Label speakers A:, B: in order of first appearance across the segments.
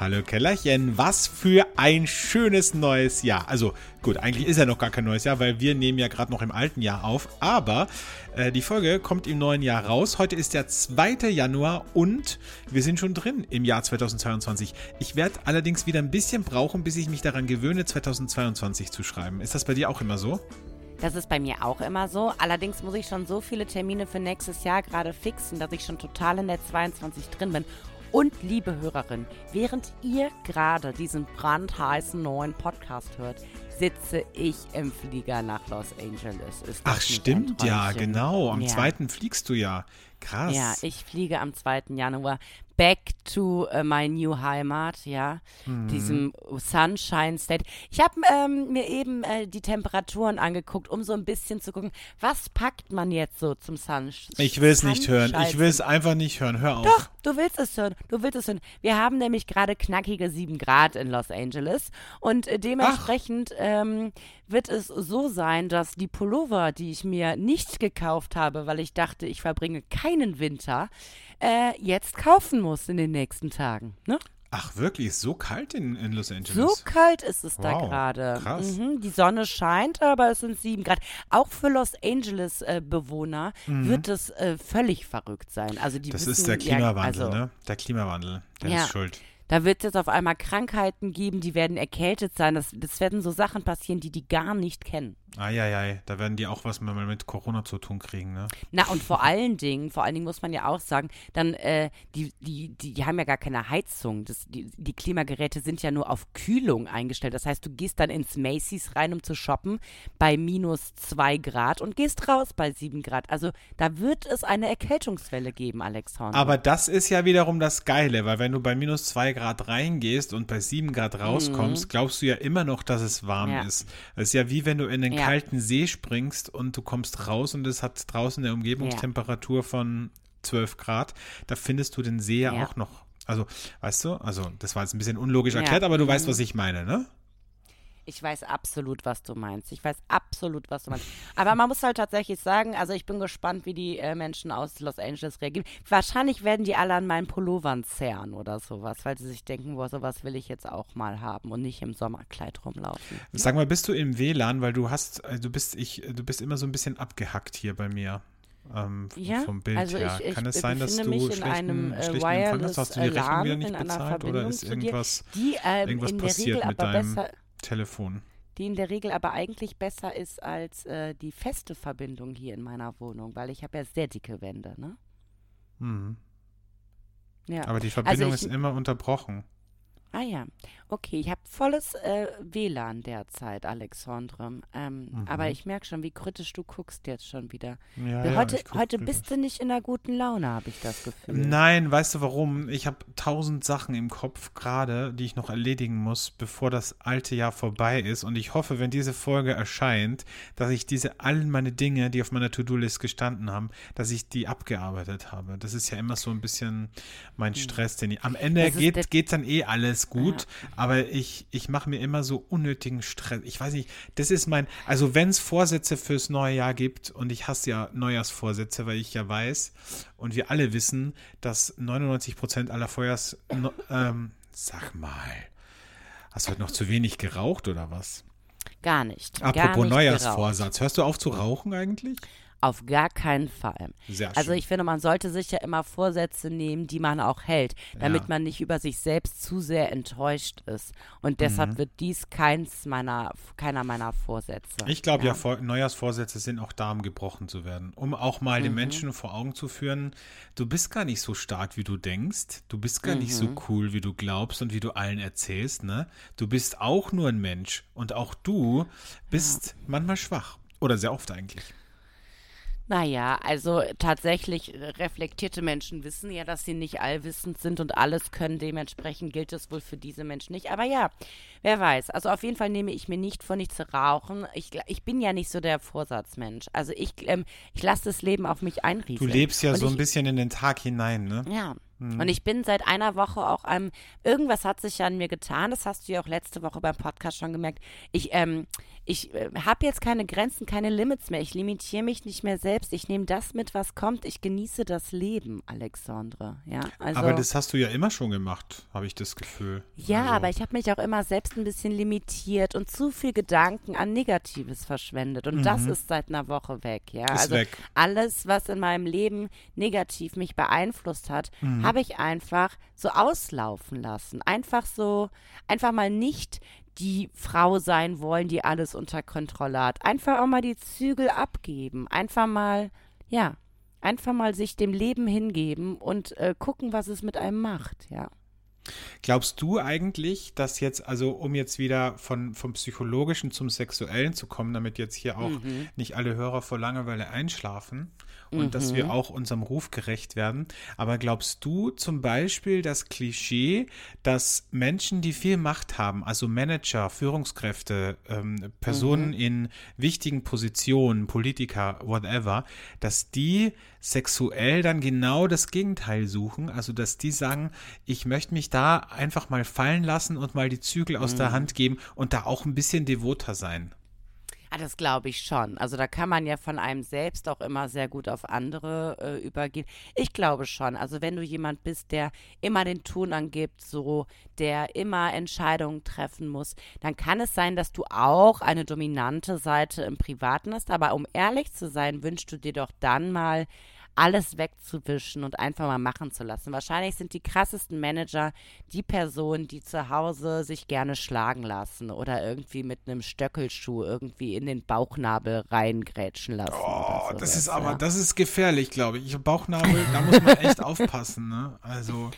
A: Hallo
B: Kellerchen, was für ein schönes neues Jahr. Also gut, eigentlich ist ja noch gar kein neues Jahr, weil wir nehmen ja gerade noch im alten Jahr auf. Aber äh, die Folge kommt im neuen Jahr raus. Heute ist der 2. Januar und wir sind schon drin im Jahr 2022. Ich werde allerdings wieder ein bisschen brauchen, bis ich mich daran gewöhne, 2022 zu schreiben. Ist das bei dir auch immer so?
A: Das ist bei mir auch immer so. Allerdings muss ich schon so viele Termine für nächstes Jahr gerade fixen, dass ich schon total in der 22 drin bin. Und liebe Hörerin, während ihr gerade diesen brandheißen neuen Podcast hört, sitze ich im Flieger nach Los Angeles.
B: Ach stimmt, ja, genau. Am
A: Ja.
B: 2. fliegst du ja. Krass.
A: Ja, ich fliege am 2. Januar back to äh, my new Heimat, ja,
B: Mhm.
A: diesem Sunshine State. Ich habe ähm, mir eben äh, die Temperaturen angeguckt, um so ein bisschen zu gucken, was packt man jetzt so zum Sunshine.
B: ich will es nicht hören. Ich will es einfach nicht hören. Hör auf.
A: Doch, du willst es hören. Du willst es hören. Wir haben nämlich gerade knackige 7 Grad in Los Angeles und äh, dementsprechend ähm, wird es so sein, dass die Pullover, die ich mir nicht gekauft habe, weil ich dachte, ich verbringe keinen Winter, äh, jetzt kaufen muss in den nächsten Tagen. Ne?
B: Ach, wirklich? Ist so kalt in, in Los Angeles?
A: So kalt ist es da
B: Wow,
A: gerade.
B: krass.
A: Mhm, die Sonne scheint, aber es sind sieben Grad. Auch für Los Angeles-Bewohner wird es äh, völlig verrückt sein. Also die
B: Mhm. das
A: wissen,
B: ist der
A: ja,
B: Klimawandel,
A: also,
B: ne? Der Klimawandel. Der
A: Ja.
B: ist schuld.
A: Da wird es jetzt auf einmal Krankheiten geben, die werden erkältet sein. Das, das werden so Sachen passieren, die die gar nicht kennen.
B: Eieiei, da werden die auch was mal mit Corona zu tun kriegen, ne?
A: Na, und vor allen Dingen, vor allen Dingen muss man ja auch sagen, dann, äh, die, die, die, die haben ja gar keine Heizung. Das, die, die Klimageräte sind ja nur auf Kühlung eingestellt. Das heißt, du gehst dann ins Macy's rein, um zu shoppen, bei minus zwei Grad und gehst raus bei sieben Grad. Also da wird es eine Erkältungswelle geben, Alexander.
B: Aber das ist ja wiederum das Geile, weil wenn du bei minus zwei Grad reingehst und bei sieben Grad rauskommst, glaubst du ja immer noch, dass es warm
A: Mhm. Ja.
B: ist. Das ist ja wie wenn du in den
A: Ja.
B: kalten See springst und du kommst raus und es hat draußen eine Umgebungstemperatur von 12 Grad. Da findest du den See ja,
A: Ja.
B: auch noch. Also, weißt du, also das war jetzt ein bisschen unlogisch
A: Ja.
B: erklärt, aber du weißt,
A: Mhm.
B: was ich meine, ne?
A: Ich weiß absolut, was du meinst. Ich weiß absolut, was du meinst. Aber man muss halt tatsächlich sagen, also ich bin gespannt, wie die äh, Menschen aus Los Angeles reagieren. Wahrscheinlich werden die alle an meinen Pullovern zerren oder sowas, weil sie sich denken, boah, sowas will ich jetzt auch mal haben und nicht im Sommerkleid rumlaufen.
B: Sag mal, bist du im WLAN, weil du hast, äh, du bist, ich, du bist immer so ein bisschen abgehackt hier bei mir. Ähm,
A: Ja,
B: vom Bild
A: also
B: her.
A: ich- ich
B: Kann es sein, dass du schlechten,
A: einem, äh,
B: schlechten Empfang hast? Hast du die
A: äh,
B: Rechnung wieder nicht
A: einer
B: bezahlt oder ist irgendwas,
A: Die ähm,
B: irgendwas
A: in der
B: passiert
A: Regel
B: mit
A: aber
B: deinem
A: besser,
B: Telefon?
A: die in der Regel aber eigentlich besser ist als äh, die feste Verbindung hier in meiner Wohnung, weil ich habe ja sehr dicke Wände, ne?
B: Mhm.
A: Ja.
B: Aber die Verbindung
A: ich-
B: ist immer unterbrochen.
A: Ah ja, okay. Ich habe volles äh, WLAN derzeit, Alexandre. Ähm, Aber ich merke schon, wie kritisch du guckst jetzt schon wieder.
B: Ja,
A: Ja, heute bist du nicht in einer guten Laune, habe ich das Gefühl.
B: Nein, weißt du warum? Ich habe tausend Sachen im Kopf gerade, die ich noch erledigen muss, bevor das alte Jahr vorbei ist. Und ich hoffe, wenn diese Folge erscheint, dass ich diese allen meine Dinge, die auf meiner To-Do-List gestanden haben, dass ich die abgearbeitet habe. Das ist ja immer so ein bisschen mein Stress, den ich. Am Ende geht, geht dann eh alles gut, aber ich, ich mache mir immer so unnötigen Stress. Ich weiß nicht, das ist mein, also wenn es Vorsätze fürs neue Jahr gibt, und ich hasse ja Neujahrsvorsätze, weil ich ja weiß und wir alle wissen, dass 99 Prozent aller Feuers, ähm, sag mal, hast du heute noch zu wenig geraucht oder was?
A: Gar nicht. gar
B: Apropos
A: nicht
B: Neujahrsvorsatz, hörst du auf zu rauchen eigentlich?
A: Auf gar keinen Fall.
B: Sehr
A: Also
B: schön.
A: ich finde, man sollte sich ja immer Vorsätze nehmen, die man auch hält, damit
B: Ja.
A: man nicht über sich selbst zu sehr enttäuscht ist. Und deshalb
B: Mhm.
A: wird dies keins meiner, keiner meiner Vorsätze.
B: Ich glaube ja, Vor Neujahrsvorsätze sind auch da, um gebrochen zu werden. Um auch mal
A: Mhm.
B: den Menschen vor Augen zu führen, du bist gar nicht so stark, wie du denkst. Du bist gar nicht
A: Mhm.
B: so cool, wie du glaubst und wie du allen erzählst. Ne? Du bist auch nur ein Mensch. Und auch du bist manchmal schwach. Oder sehr oft eigentlich.
A: Naja, also tatsächlich äh, reflektierte Menschen wissen ja, dass sie nicht allwissend sind und alles können. Dementsprechend gilt es wohl für diese Menschen nicht. Aber ja, wer weiß. Also auf jeden Fall nehme ich mir nicht vor, nicht zu rauchen. Ich, ich bin ja nicht so der Vorsatzmensch. Also ich, ähm, ich lasse das Leben auf mich einrieseln.
B: Du lebst ja
A: Und
B: so
A: ich,
B: ein bisschen in den Tag hinein, ne?
A: Ja.
B: Mhm.
A: Und ich bin seit einer Woche auch am, irgendwas hat sich ja an mir getan, das hast du ja auch letzte Woche beim Podcast schon gemerkt. Ich, ähm, ich äh, habe jetzt keine Grenzen, keine Limits mehr. Ich limitiere mich nicht mehr selbst. Ich nehme das mit, was kommt. Ich genieße das Leben, Alexandre. Ja, also,
B: Aber das hast du ja immer schon gemacht, habe ich das Gefühl.
A: ja,
B: also,
A: aber ich habe mich auch immer selbst ein bisschen limitiert und zu viel Gedanken an Negatives verschwendet. Und das ist seit einer Woche weg. Ja,
B: Mhm. Ist
A: also
B: weg.
A: alles, was in meinem Leben negativ mich beeinflusst hat,
B: Mhm.
A: habe ich einfach so auslaufen lassen. Einfach so, einfach mal nicht die Frau sein wollen, die alles unter Kontrolle hat. Einfach auch mal die Zügel abgeben. Einfach mal, ja, einfach mal sich dem Leben hingeben und äh, gucken, was es mit einem macht, ja.
B: Glaubst du eigentlich, dass jetzt, also um jetzt wieder von, vom Psychologischen zum Sexuellen zu kommen, damit jetzt hier auch
A: Mhm.
B: nicht alle Hörer vor Langeweile einschlafen und dass
A: Mhm.
B: wir auch unserem Ruf gerecht werden, aber glaubst du zum Beispiel das Klischee, dass Menschen, die viel Macht haben, also Manager, Führungskräfte, ähm, Personen in wichtigen Positionen, Politiker, whatever, dass die sexuell dann genau das Gegenteil suchen, also dass die sagen, ich möchte mich da einfach mal fallen lassen und mal die Zügel aus der Hand geben und da auch ein bisschen devoter sein.
A: Ah, das glaube ich schon. Also da kann man ja von einem selbst auch immer sehr gut auf andere äh, übergehen. Ich glaube schon. Also wenn du jemand bist, der immer den Ton angibt, so, der immer Entscheidungen treffen muss, dann kann es sein, dass du auch eine dominante Seite im Privaten hast. Aber um ehrlich zu sein, wünschst du dir doch dann mal alles wegzuwischen und einfach mal machen zu lassen. Wahrscheinlich sind die krassesten Manager die Personen, die zu Hause sich gerne schlagen lassen oder irgendwie mit einem Stöckelschuh irgendwie in den Bauchnabel reingrätschen lassen.
B: Oh, das ist aber,
A: ja.
B: das ist gefährlich, glaube ich. Bauchnabel, da muss man echt aufpassen, ne? Also,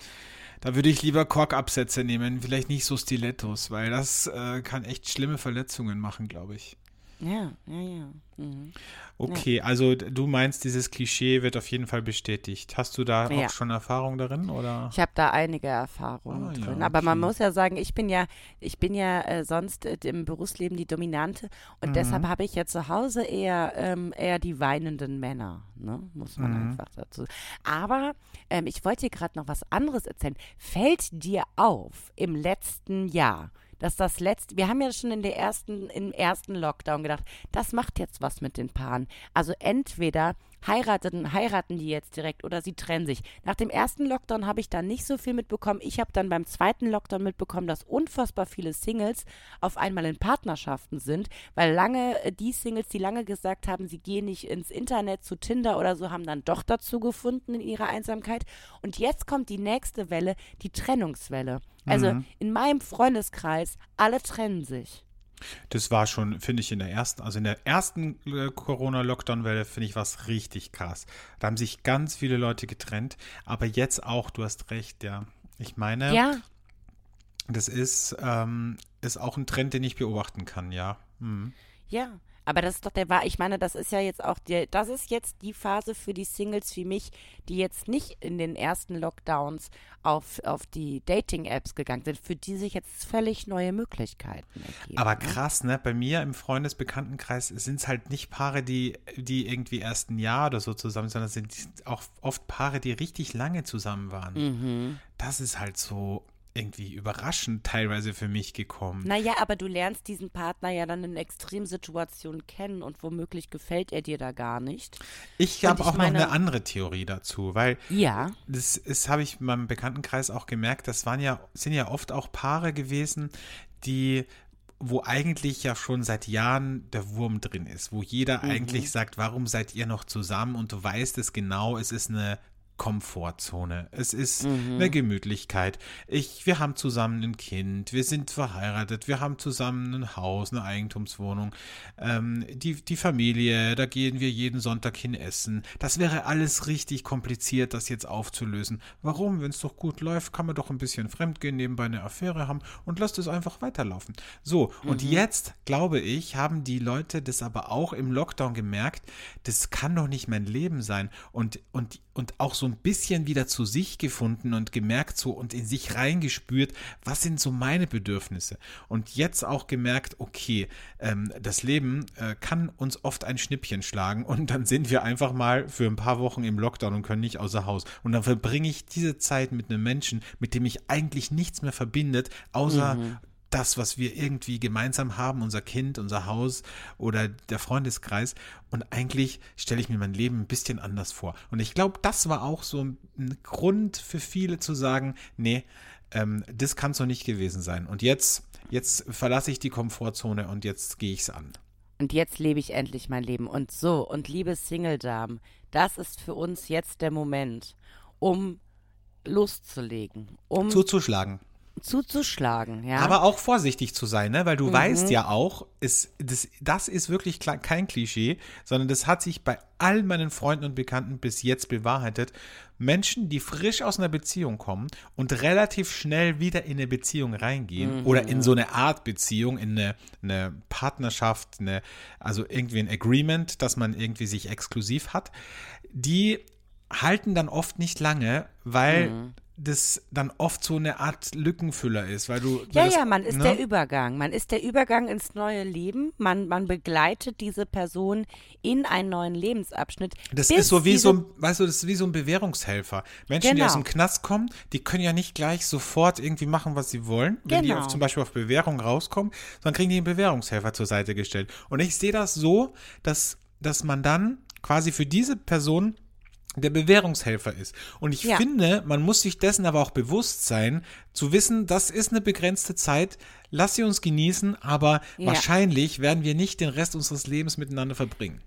B: da würde ich lieber Korkabsätze nehmen, vielleicht nicht so Stilettos, weil das äh, kann echt schlimme Verletzungen machen, glaube ich.
A: Ja, ja, ja. Mhm.
B: Okay, also d- du meinst, dieses Klischee wird auf jeden Fall bestätigt. Hast du da
A: Ja.
B: auch schon Erfahrung darin oder?
A: Ich habe da einige Erfahrungen
B: Ah, ja,
A: drin. Aber man
B: okay.
A: muss ja sagen, ich bin ja, ich bin ja äh, sonst äh, im Berufsleben die Dominante und
B: Mhm.
A: deshalb habe ich ja zu Hause eher, ähm, eher die weinenden Männer, ne? Muss man
B: Mhm.
A: einfach dazu. Aber ähm, ich wollte dir gerade noch was anderes erzählen. Fällt dir auf im letzten Jahr? Dass das letzte, wir haben ja schon in der ersten, im ersten Lockdown gedacht, das macht jetzt was mit den Paaren. Also entweder heiraten, heiraten die jetzt direkt oder sie trennen sich. Nach dem ersten Lockdown habe ich da nicht so viel mitbekommen. Ich habe dann beim zweiten Lockdown mitbekommen, dass unfassbar viele Singles auf einmal in Partnerschaften sind, weil lange äh, die Singles, die lange gesagt haben, sie gehen nicht ins Internet zu Tinder oder so, haben dann doch dazu gefunden in ihrer Einsamkeit. Und jetzt kommt die nächste Welle, die Trennungswelle. Also in meinem Freundeskreis, alle trennen sich.
B: Das war schon, finde ich, in der ersten, also in der ersten äh, Corona-Lockdown-Welle, finde ich, was richtig krass. Da haben sich ganz viele Leute getrennt, aber jetzt auch, du hast recht, ja. Ich meine,
A: Ja,
B: das ist, ähm, ist auch ein Trend, den ich beobachten kann, ja. Mhm.
A: ja. Aber das ist doch der war, ich meine, das ist ja jetzt auch der, das ist jetzt die Phase für die Singles wie mich, die jetzt nicht in den ersten Lockdowns auf, auf die Dating-Apps gegangen sind, für die sich jetzt völlig neue Möglichkeiten ergeben.
B: Aber
A: ne?
B: krass, ne? Bei mir im Freundesbekanntenkreis sind es halt nicht Paare, die, die irgendwie erst ein Jahr oder so zusammen sind, sondern sind auch oft Paare, die richtig lange zusammen waren.
A: Mhm.
B: Das ist halt so irgendwie überraschend teilweise für mich gekommen.
A: Naja, aber du lernst diesen Partner ja dann in Extremsituationen kennen und womöglich gefällt er dir da gar nicht.
B: Ich habe auch
A: meine-
B: noch eine andere Theorie dazu, weil
A: Ja.
B: das, das habe ich in meinem Bekanntenkreis auch gemerkt, das waren ja, sind ja oft auch Paare gewesen, die wo eigentlich ja schon seit Jahren der Wurm drin ist, wo jeder
A: Mhm.
B: eigentlich sagt, warum seid ihr noch zusammen und du weißt es genau, es ist eine Komfortzone. Es ist mhm. eine Gemütlichkeit. Ich, wir haben zusammen ein Kind, wir sind verheiratet, wir haben zusammen ein Haus, eine Eigentumswohnung, ähm, die, die Familie, da gehen wir jeden Sonntag hin essen. Das wäre alles richtig kompliziert, das jetzt aufzulösen. Warum? Wenn es doch gut läuft, kann man doch ein bisschen fremdgehen, nebenbei eine Affäre haben und lasst es einfach weiterlaufen. So, und mhm. jetzt, glaube ich, haben die Leute das aber auch im Lockdown gemerkt, das kann doch nicht mein Leben sein. Und, und, und auch so ein bisschen wieder zu sich gefunden und gemerkt so und in sich reingespürt, was sind so meine Bedürfnisse. Und jetzt auch gemerkt, okay, ähm, das Leben äh, kann uns oft ein Schnippchen schlagen und dann sind wir einfach mal für ein paar Wochen im Lockdown und können nicht außer Haus. Und dann verbringe ich diese Zeit mit einem Menschen, mit dem ich eigentlich nichts mehr verbindet, außer mhm das, was wir irgendwie gemeinsam haben, unser Kind, unser Haus oder der Freundeskreis. Und eigentlich stelle ich mir mein Leben ein bisschen anders vor. Und ich glaube, das war auch so ein Grund für viele zu sagen, nee, ähm, das kann so nicht gewesen sein. Und jetzt, jetzt verlasse ich die Komfortzone und jetzt gehe ich es an.
A: Und jetzt lebe ich endlich mein Leben. Und so, und liebe Single-Damen, das ist für uns jetzt der Moment, um loszulegen, um
B: zuzuschlagen
A: zuzuschlagen, ja.
B: Aber auch vorsichtig zu sein, ne? weil du mhm. weißt ja auch, ist, das, das ist wirklich kein Klischee, sondern das hat sich bei all meinen Freunden und Bekannten bis jetzt bewahrheitet. Menschen, die frisch aus einer Beziehung kommen und relativ schnell wieder in eine Beziehung reingehen mhm. oder in so eine Art Beziehung, in eine, eine Partnerschaft, eine, also irgendwie ein Agreement, dass man irgendwie sich exklusiv hat, die halten dann oft nicht lange, weil mhm das dann oft so eine Art Lückenfüller ist, weil du.
A: Ja,
B: das,
A: ja, man ist ne? der Übergang. Man ist der Übergang ins neue Leben. Man, man begleitet diese Person in einen neuen Lebensabschnitt.
B: Das ist so wie so ein, weißt du, das ist wie so ein Bewährungshelfer. Menschen, genau. die aus dem Knast kommen, die können ja nicht gleich sofort irgendwie machen, was sie wollen, wenn genau. die auf, zum Beispiel auf Bewährung rauskommen, sondern kriegen die einen Bewährungshelfer zur Seite gestellt. Und ich sehe das so, dass, dass man dann quasi für diese Person der Bewährungshelfer ist. Und ich ja. finde, man muss sich dessen aber auch bewusst sein, zu wissen, das ist eine begrenzte Zeit, lass sie uns genießen, aber ja. wahrscheinlich werden wir nicht den Rest unseres Lebens miteinander verbringen.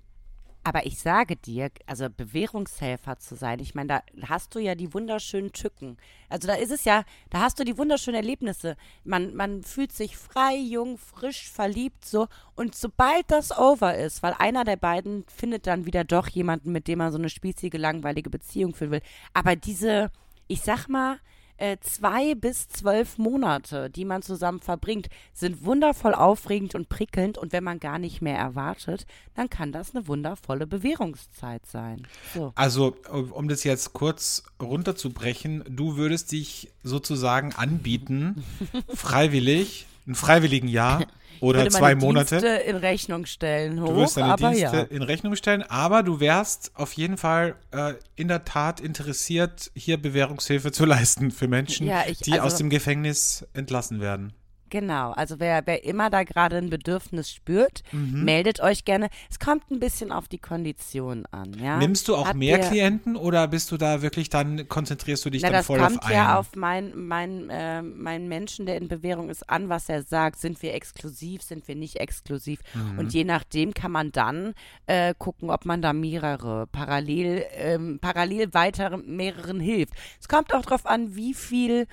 A: Aber ich sage dir, also Bewährungshelfer zu sein, ich meine, da hast du ja die wunderschönen Tücken. Also da ist es ja, da hast du die wunderschönen Erlebnisse. Man, man fühlt sich frei, jung, frisch, verliebt so. Und sobald das over ist, weil einer der beiden findet dann wieder doch jemanden, mit dem man so eine spießige, langweilige Beziehung führen will. Aber diese, ich sag mal, äh, zwei bis zwölf Monate, die man zusammen verbringt, sind wundervoll aufregend und prickelnd. Und wenn man gar nicht mehr erwartet, dann kann das eine wundervolle Bewährungszeit sein.
B: So. Also, um das jetzt kurz runterzubrechen, du würdest dich sozusagen anbieten, freiwillig, ein freiwilligen Jahr oder zwei Monate.
A: Dienste in Rechnung stellen. Hoch,
B: du wirst deine
A: aber
B: Dienste
A: ja.
B: in Rechnung stellen, aber du wärst auf jeden Fall äh, in der Tat interessiert, hier Bewährungshilfe zu leisten für Menschen, ja, ich, die also, aus dem Gefängnis entlassen werden.
A: Genau, also wer, wer immer da gerade ein Bedürfnis spürt, mhm. meldet euch gerne. Es kommt ein bisschen auf die Kondition an. Ja?
B: Nimmst du auch Habt mehr Klienten oder bist du da wirklich dann, konzentrierst du dich na, dann voll auf einen? Das kommt
A: ja auf meinen mein, äh, mein Menschen, der in Bewährung ist, an, was er sagt. Sind wir exklusiv, sind wir nicht exklusiv? Mhm. Und je nachdem kann man dann äh, gucken, ob man da mehrere parallel, ähm, parallel weiter mehreren hilft. Es kommt auch darauf an, wie viel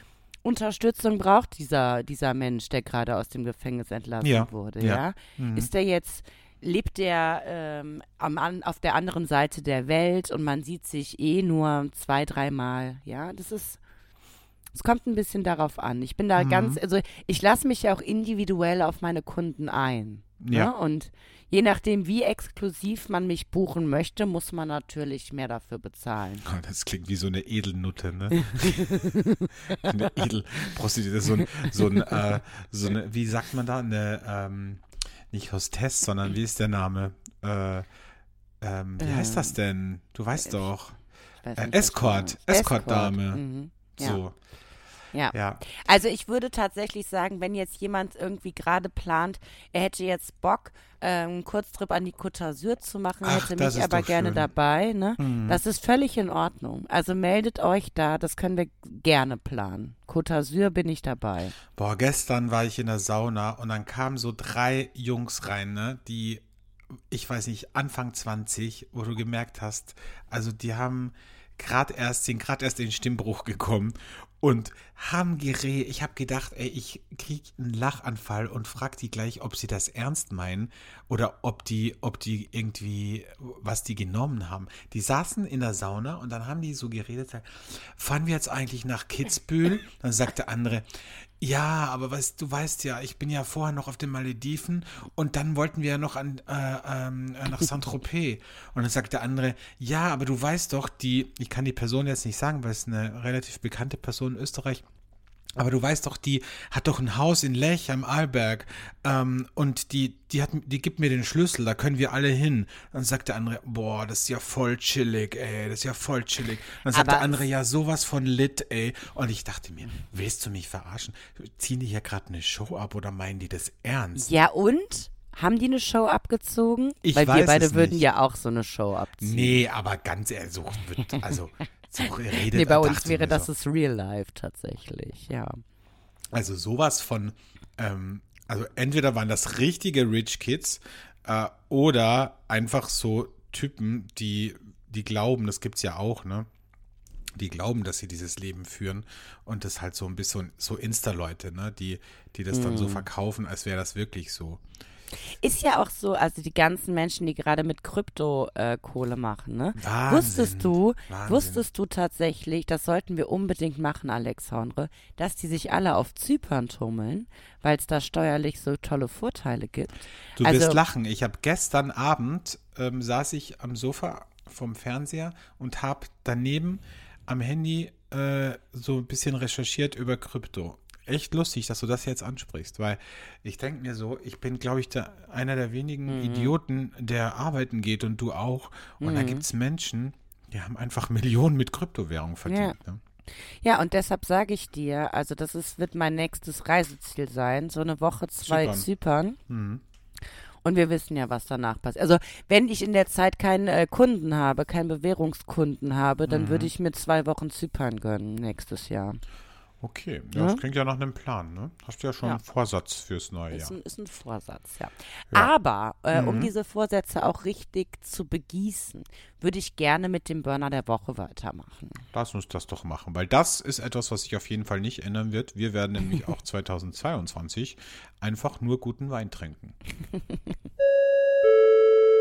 A: Unterstützung braucht dieser, dieser Mensch, der gerade aus dem Gefängnis entlassen ja. wurde, ja? ja? Mhm. Ist der jetzt, lebt der ähm, am, auf der anderen Seite der Welt und man sieht sich eh nur zwei, dreimal, ja? Das ist, es kommt ein bisschen darauf an. Ich bin da mhm. ganz, also ich lasse mich ja auch individuell auf meine Kunden ein. Ja. Ne? Und je nachdem, wie exklusiv man mich buchen möchte, muss man natürlich mehr dafür bezahlen.
B: Oh, das klingt wie so eine Edelnutte, ne? eine Edelprostituierte, so ein, so ein, äh, so eine, wie sagt man da, eine, ähm, nicht Hostess, sondern wie ist der Name? Äh, ähm, wie heißt das denn? Du weißt doch. Äh, Escort, Escort-Dame. Mhm. Ja. So.
A: Ja. Ja. Also ich würde tatsächlich sagen, wenn jetzt jemand irgendwie gerade plant, er hätte jetzt Bock, ähm, einen Kurztrip an die Côte d'Azur zu machen, Ach, hätte mich aber gerne schön. dabei. Ne? Mhm. Das ist völlig in Ordnung. Also meldet euch da, das können wir gerne planen. Côte d'Azur bin ich dabei.
B: Boah, gestern war ich in der Sauna und dann kamen so drei Jungs rein, ne, die, ich weiß nicht, Anfang 20, wo du gemerkt hast, also die haben gerade erst, sind gerade erst in den Stimmbruch gekommen und haben geredet. Ich habe gedacht, ey, ich krieg einen Lachanfall und frag die gleich, ob sie das ernst meinen oder ob die, ob die irgendwie, was die genommen haben. Die saßen in der Sauna und dann haben die so geredet, fahren wir jetzt eigentlich nach Kitzbühel? Dann sagt der andere, ja, aber weißt, du weißt ja, ich bin ja vorher noch auf den Malediven und dann wollten wir ja noch an, äh, ähm, äh, nach Saint-Tropez. Und dann sagt der andere, ja, aber du weißt doch, die, ich kann die Person jetzt nicht sagen, weil es eine relativ bekannte Person in Österreich aber du weißt doch, die hat doch ein Haus in Lech am Arlberg ähm, und die, die, hat, die gibt mir den Schlüssel, da können wir alle hin. Dann sagt der andere, boah, das ist ja voll chillig, ey, das ist ja voll chillig. Dann sagt
A: Aber
B: der andere, ja, sowas von lit, ey. Und ich dachte mir, willst du mich verarschen? Ziehen die hier gerade eine Show ab oder meinen die das ernst?
A: Ja, und? Haben die eine Show abgezogen?
B: Ich
A: Weil wir
B: weiß
A: beide
B: es
A: würden
B: nicht.
A: ja auch so eine Show abziehen.
B: Nee, aber ganz ehrlich, so wird, also, so redet
A: Nee, bei uns wäre das
B: so.
A: das Real Life tatsächlich, ja.
B: Also sowas von, ähm, also entweder waren das richtige Rich Kids äh, oder einfach so Typen, die, die glauben, das gibt's ja auch, ne? Die glauben, dass sie dieses Leben führen und das halt so ein bisschen so Insta-Leute, ne? Die, die das dann so
A: Mhm.
B: verkaufen, als wäre das wirklich so.
A: Ist ja auch so, also die ganzen Menschen, die gerade mit Krypto äh, Kohle machen, ne?
B: Wahnsinn.
A: Wusstest du,
B: Wahnsinn.
A: wusstest du tatsächlich, das sollten wir unbedingt machen, Alexandre, dass die sich alle auf Zypern tummeln, weil es da steuerlich so tolle Vorteile gibt?
B: Du
A: Also-
B: wirst lachen. Ich habe gestern Abend ähm, saß ich am Sofa vom Fernseher und habe daneben am Handy äh, so ein bisschen recherchiert über Krypto. Echt lustig, dass du das jetzt ansprichst, weil ich denke mir so, ich bin, glaube ich, der, einer der wenigen
A: Mhm.
B: Idioten, der arbeiten geht und du auch. Und da gibt es Menschen, die haben einfach Millionen mit Kryptowährung verdient. Ne?
A: Ja, und deshalb sage ich dir, also das ist, wird mein nächstes Reiseziel sein, so eine Woche, zwei
B: Zypern.
A: Zypern.
B: Mhm.
A: Und wir wissen ja, was danach passiert. Also, wenn ich in der Zeit keinen äh, Kunden habe, keinen Bewährungskunden habe, dann
B: Mhm.
A: würde ich mir zwei Wochen Zypern gönnen nächstes Jahr.
B: Okay, ja,
A: Ja?
B: das klingt ja nach einem Plan. Ne? Hast du ja schon
A: Ja.
B: einen Vorsatz fürs neue
A: Ist,
B: Jahr.
A: ein, ist ein Vorsatz, ja.
B: Ja.
A: Aber äh, um
B: Mhm.
A: diese Vorsätze auch richtig zu begießen, würde ich gerne mit dem Burner der Woche weitermachen.
B: Lass uns das doch machen, weil das ist etwas, was sich auf jeden Fall nicht ändern wird. Wir werden nämlich auch 2022 einfach nur guten Wein trinken.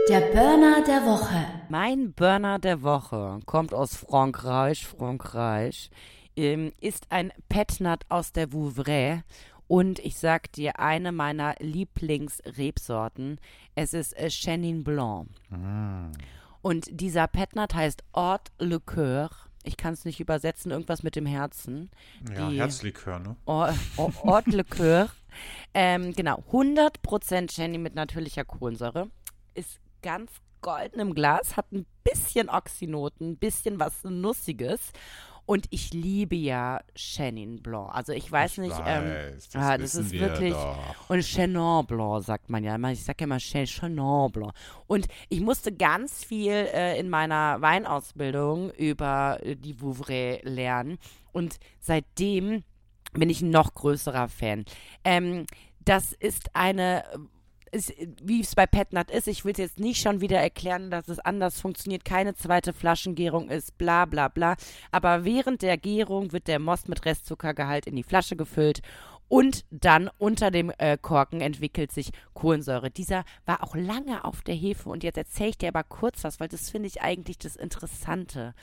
C: Der Burner der Woche.
A: Mein Burner der Woche kommt aus Frankreich, Frankreich, ähm, ist ein Petnat aus der Vouvray und ich sag dir, eine meiner Lieblingsrebsorten, es ist äh, Chenin Blanc. Und dieser Petnat heißt Haute Le Coeur. Ich kann es nicht übersetzen, irgendwas mit dem Herzen.
B: Ja,
A: Die-
B: Herzlikör, ne?
A: Or- Or- Haute Le Coeur. Ähm, genau, 100% Chenin mit natürlicher Kohlensäure. Ist ganz golden im Glas, hat ein bisschen Oxynoten, ein bisschen was Nussiges. Und ich liebe ja Chenin Blanc. Also ich weiß
B: Ich
A: nicht,
B: weiß,
A: ähm,
B: das
A: ah, das ist
B: wir
A: wirklich.
B: doch.
A: Und Chenin Blanc sagt man ja immer. Ich sage ja immer Che- Chenin Blanc. Und ich musste ganz viel äh, in meiner Weinausbildung über äh, die Vouvray lernen. Und seitdem bin ich ein noch größerer Fan. Ähm, das ist eine, wie es bei Petnat ist, ich will es jetzt nicht schon wieder erklären, dass es anders funktioniert, keine zweite Flaschengärung ist, bla bla bla. Aber während der Gärung wird der Most mit Restzuckergehalt in die Flasche gefüllt und dann unter dem äh, Korken entwickelt sich Kohlensäure. Dieser war auch lange auf der Hefe und jetzt erzähle ich dir aber kurz was, weil das finde ich eigentlich das Interessante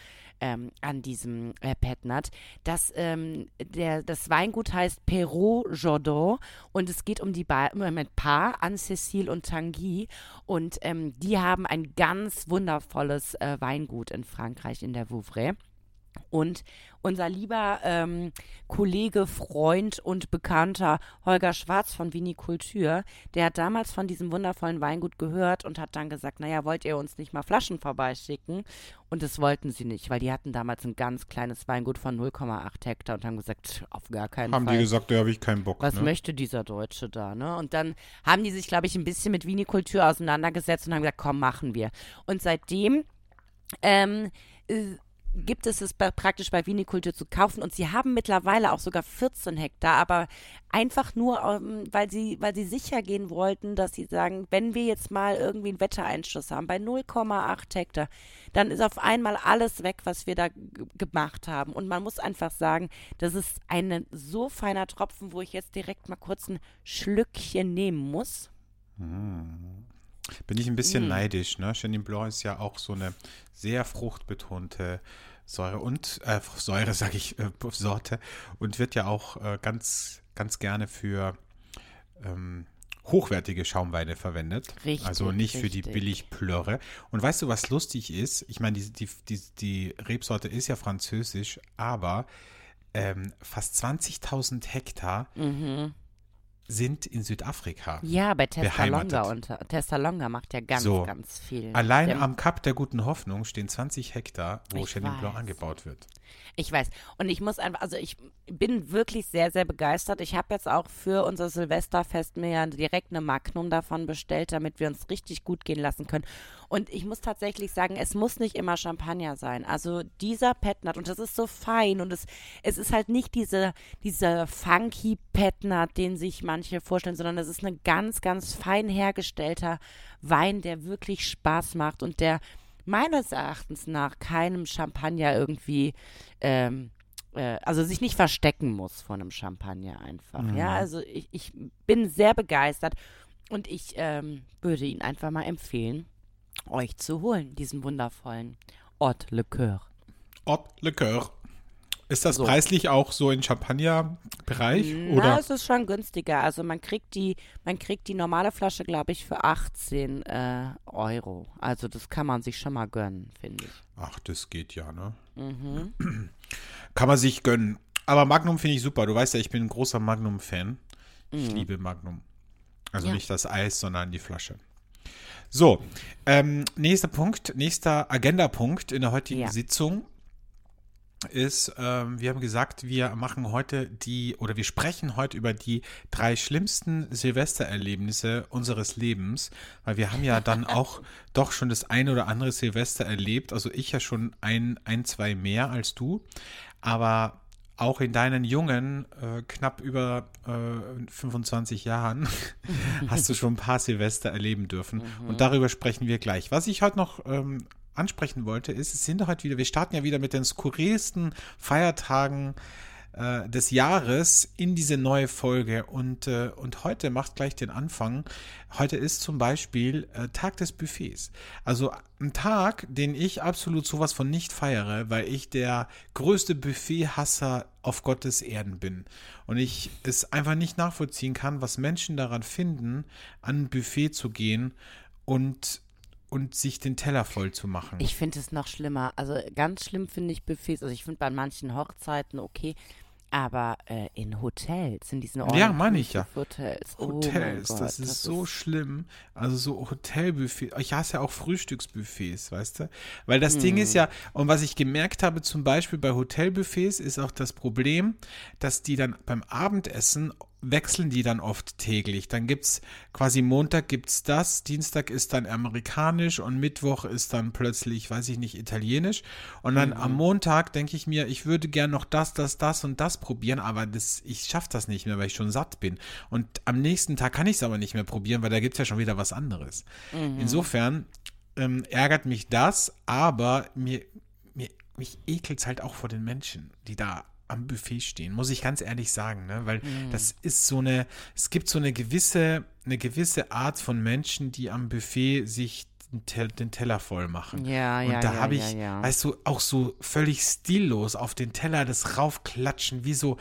A: ähm, an diesem äh, Petnat. Das, ähm, der, das Weingut heißt Perrault Jourdan und es geht um die ba mit Paar, Anne-Cécile und Tanguy und ähm, die haben ein ganz wundervolles äh, Weingut in Frankreich in der Vouvray. Und unser lieber ähm, Kollege, Freund und Bekannter Holger Schwarz von Vinikultur, der hat damals von diesem wundervollen Weingut gehört und hat dann gesagt, naja, wollt ihr uns nicht mal Flaschen vorbeischicken? Und das wollten sie nicht, weil die hatten damals ein ganz kleines Weingut von 0,8 Hektar und haben gesagt, auf gar keinen
B: Haben
A: Fall.
B: die gesagt, da habe ich keinen Bock.
A: Was
B: ne?
A: möchte dieser Deutsche da, ne? Und dann haben die sich, glaube ich, ein bisschen mit Vinikultur auseinandergesetzt und haben gesagt, komm, machen wir. Und seitdem ähm, äh, gibt es es bei, praktisch bei Vinikultur zu kaufen und sie haben mittlerweile auch sogar 14 Hektar, aber einfach nur, ähm, weil sie, weil sie sicher gehen wollten, dass sie sagen, wenn wir jetzt mal irgendwie einen Wettereinschluss haben bei 0,8 Hektar, dann ist auf einmal alles weg, was wir da gemacht haben. Und man muss einfach sagen, das ist ein so feiner Tropfen, wo ich jetzt direkt mal kurz ein Schlückchen nehmen muss.
B: Bin ich ein bisschen neidisch, ne? Chenin Blanc ist ja auch so eine sehr fruchtbetonte Säure und äh, Säure, sage ich, äh, Sorte und wird ja auch äh, ganz, ganz gerne für ähm, hochwertige Schaumweine verwendet.
A: Richtig,
B: also nicht für die
A: richtig.
B: Billigplörre. Und weißt du, was lustig ist? Ich meine, die, die, die, die Rebsorte ist ja französisch, aber ähm, fast 20.000 Hektar sind in Südafrika.
A: Ja, bei Tessalonga und Tessalonga macht ja ganz,
B: So.
A: ganz viel.
B: Allein am Kap der Guten Hoffnung stehen 20 Hektar, wo Chenin Blanc angebaut wird.
A: Ich weiß. Und ich muss einfach, also ich bin wirklich sehr, sehr begeistert. Ich habe jetzt auch für unser Silvesterfest mir ja direkt eine Magnum davon bestellt, damit wir uns richtig gut gehen lassen können. Und ich muss tatsächlich sagen, es muss nicht immer Champagner sein. Also dieser Petnat, und das ist so fein und es, es ist halt nicht diese, dieser funky Petnat, den sich manche vorstellen, sondern es ist ein ganz, ganz fein hergestellter Wein, der wirklich Spaß macht und der meines Erachtens nach keinem Champagner irgendwie, ähm, äh, also sich nicht verstecken muss vor einem Champagner einfach. Ja, also ich, ich bin sehr begeistert und ich ähm, würde ihn einfach mal empfehlen, euch zu holen, diesen wundervollen Coeur.
B: Haute Le Coeur. Ist das
A: So.
B: preislich auch so in Champagner-Bereich?
A: Na,
B: Oder?
A: es ist schon günstiger. Also man kriegt die, man kriegt die normale Flasche, glaube ich, für 18 äh, Euro. Also das kann man sich schon mal gönnen, finde ich.
B: Ach, das geht ja, ne?
A: Mhm.
B: Kann man sich gönnen. Aber Magnum finde ich super. Du weißt ja, ich bin ein großer Magnum-Fan. Ich
A: Mhm.
B: liebe Magnum. Also
A: Ja.
B: nicht das Eis, sondern die Flasche. So, ähm, nächster Punkt, nächster Agendapunkt in der heutigen
A: Ja.
B: Sitzung ist, ähm, wir haben gesagt, wir machen heute die, oder wir sprechen heute über die drei schlimmsten Silvestererlebnisse unseres Lebens, weil wir haben ja dann auch doch schon das eine oder andere Silvester erlebt, also ich ja schon ein, ein zwei mehr als du, aber auch in deinen jungen, äh, knapp über äh, 25 Jahren hast du schon ein paar Silvester erleben dürfen. Und darüber sprechen wir gleich. Was ich heute noch ähm, ansprechen wollte, ist, es sind heute wieder, wir starten ja wieder mit den skurrilsten Feiertagen äh, des Jahres in diese neue Folge. Und, äh, und heute macht gleich den Anfang. Heute ist zum Beispiel äh, Tag des Buffets. Also ein Tag, den ich absolut sowas von nicht feiere, weil ich der größte Buffet-Hasser auf Gottes Erden bin. Und ich es einfach nicht nachvollziehen kann, was Menschen daran finden, an ein Buffet zu gehen und, und sich den Teller voll zu machen.
A: Ich finde es noch schlimmer. Also ganz schlimm finde ich Buffets. Also ich finde bei manchen Hochzeiten okay, aber äh, in Hotels, in diesen
B: Ja, meine ich ja.
A: Hotels. Oh
B: Hotels,
A: Gott,
B: das ist so schlimm. Also so Hotelbuffet. Ich hasse ja auch Frühstücksbuffets, weißt du? Weil das Ding ist ja, und was ich gemerkt habe, zum Beispiel bei Hotelbuffets, ist auch das Problem, dass die dann beim Abendessen wechseln die dann oft täglich. Dann gibt's quasi Montag gibt's das, Dienstag ist dann amerikanisch und Mittwoch ist dann plötzlich, weiß ich nicht, italienisch. Und dann am Montag denke ich mir, ich würde gern noch das, das, das und das probieren, aber das, ich schaffe das nicht mehr, weil ich schon satt bin. Und am nächsten Tag kann ich es aber nicht mehr probieren, weil da gibt's ja schon wieder was anderes. Insofern ähm, ärgert mich das, aber mir, mir mich ekelt's halt auch vor den Menschen, die da am Buffet stehen, muss ich ganz ehrlich sagen, ne? weil das ist so eine, es gibt so eine gewisse, eine gewisse Art von Menschen, die am Buffet sich den, Tel den Teller voll machen.
A: Ja,
B: Und
A: ja,
B: da
A: ja,
B: habe
A: ja,
B: ich,
A: ja.
B: weißt du, auch so völlig stillos auf den Teller das raufklatschen, wie so,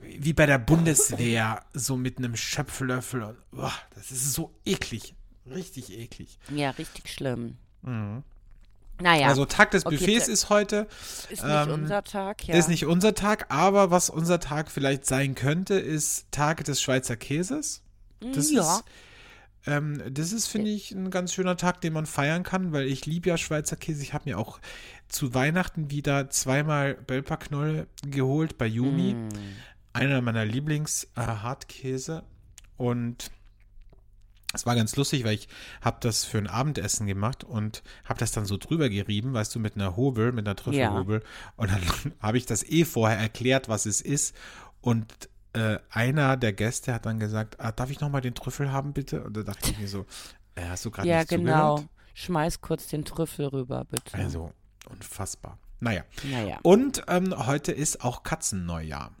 B: wie bei der Bundeswehr, so mit einem Schöpflöffel. Und, boah, das ist so eklig. Richtig eklig.
A: Ja, richtig schlimm. Naja,
B: Also Tag des
A: Okay,
B: Buffets ist heute.
A: ist nicht
B: ähm,
A: unser Tag. Ja.
B: Ist nicht unser Tag, aber was unser Tag vielleicht sein könnte, ist Tag des Schweizer Käses. Das
A: ja.
B: ist, ähm, das ist, finde ich, ein ganz schöner Tag, den man feiern kann, weil ich liebe ja Schweizer Käse. Ich habe mir auch zu Weihnachten wieder zweimal Belperknolle geholt bei Yumi.
A: Mm.
B: Einer meiner Lieblings-Hartkäse. Und Es war ganz lustig, weil ich habe das für ein Abendessen gemacht und habe das dann so drüber gerieben, weißt du, mit einer Hobel, mit einer Trüffelhobel. Und dann habe ich das eh vorher erklärt, was es ist. Und äh, einer der Gäste hat dann gesagt, ah, darf ich noch mal den Trüffel haben, bitte? Und da dachte ich mir so, äh, hast du gerade
A: Ja,
B: nicht
A: genau.
B: zugehört?
A: Schmeiß kurz den Trüffel rüber, bitte.
B: Also, unfassbar. Naja.
A: Naja.
B: Und ähm, heute ist auch Katzenneujahr.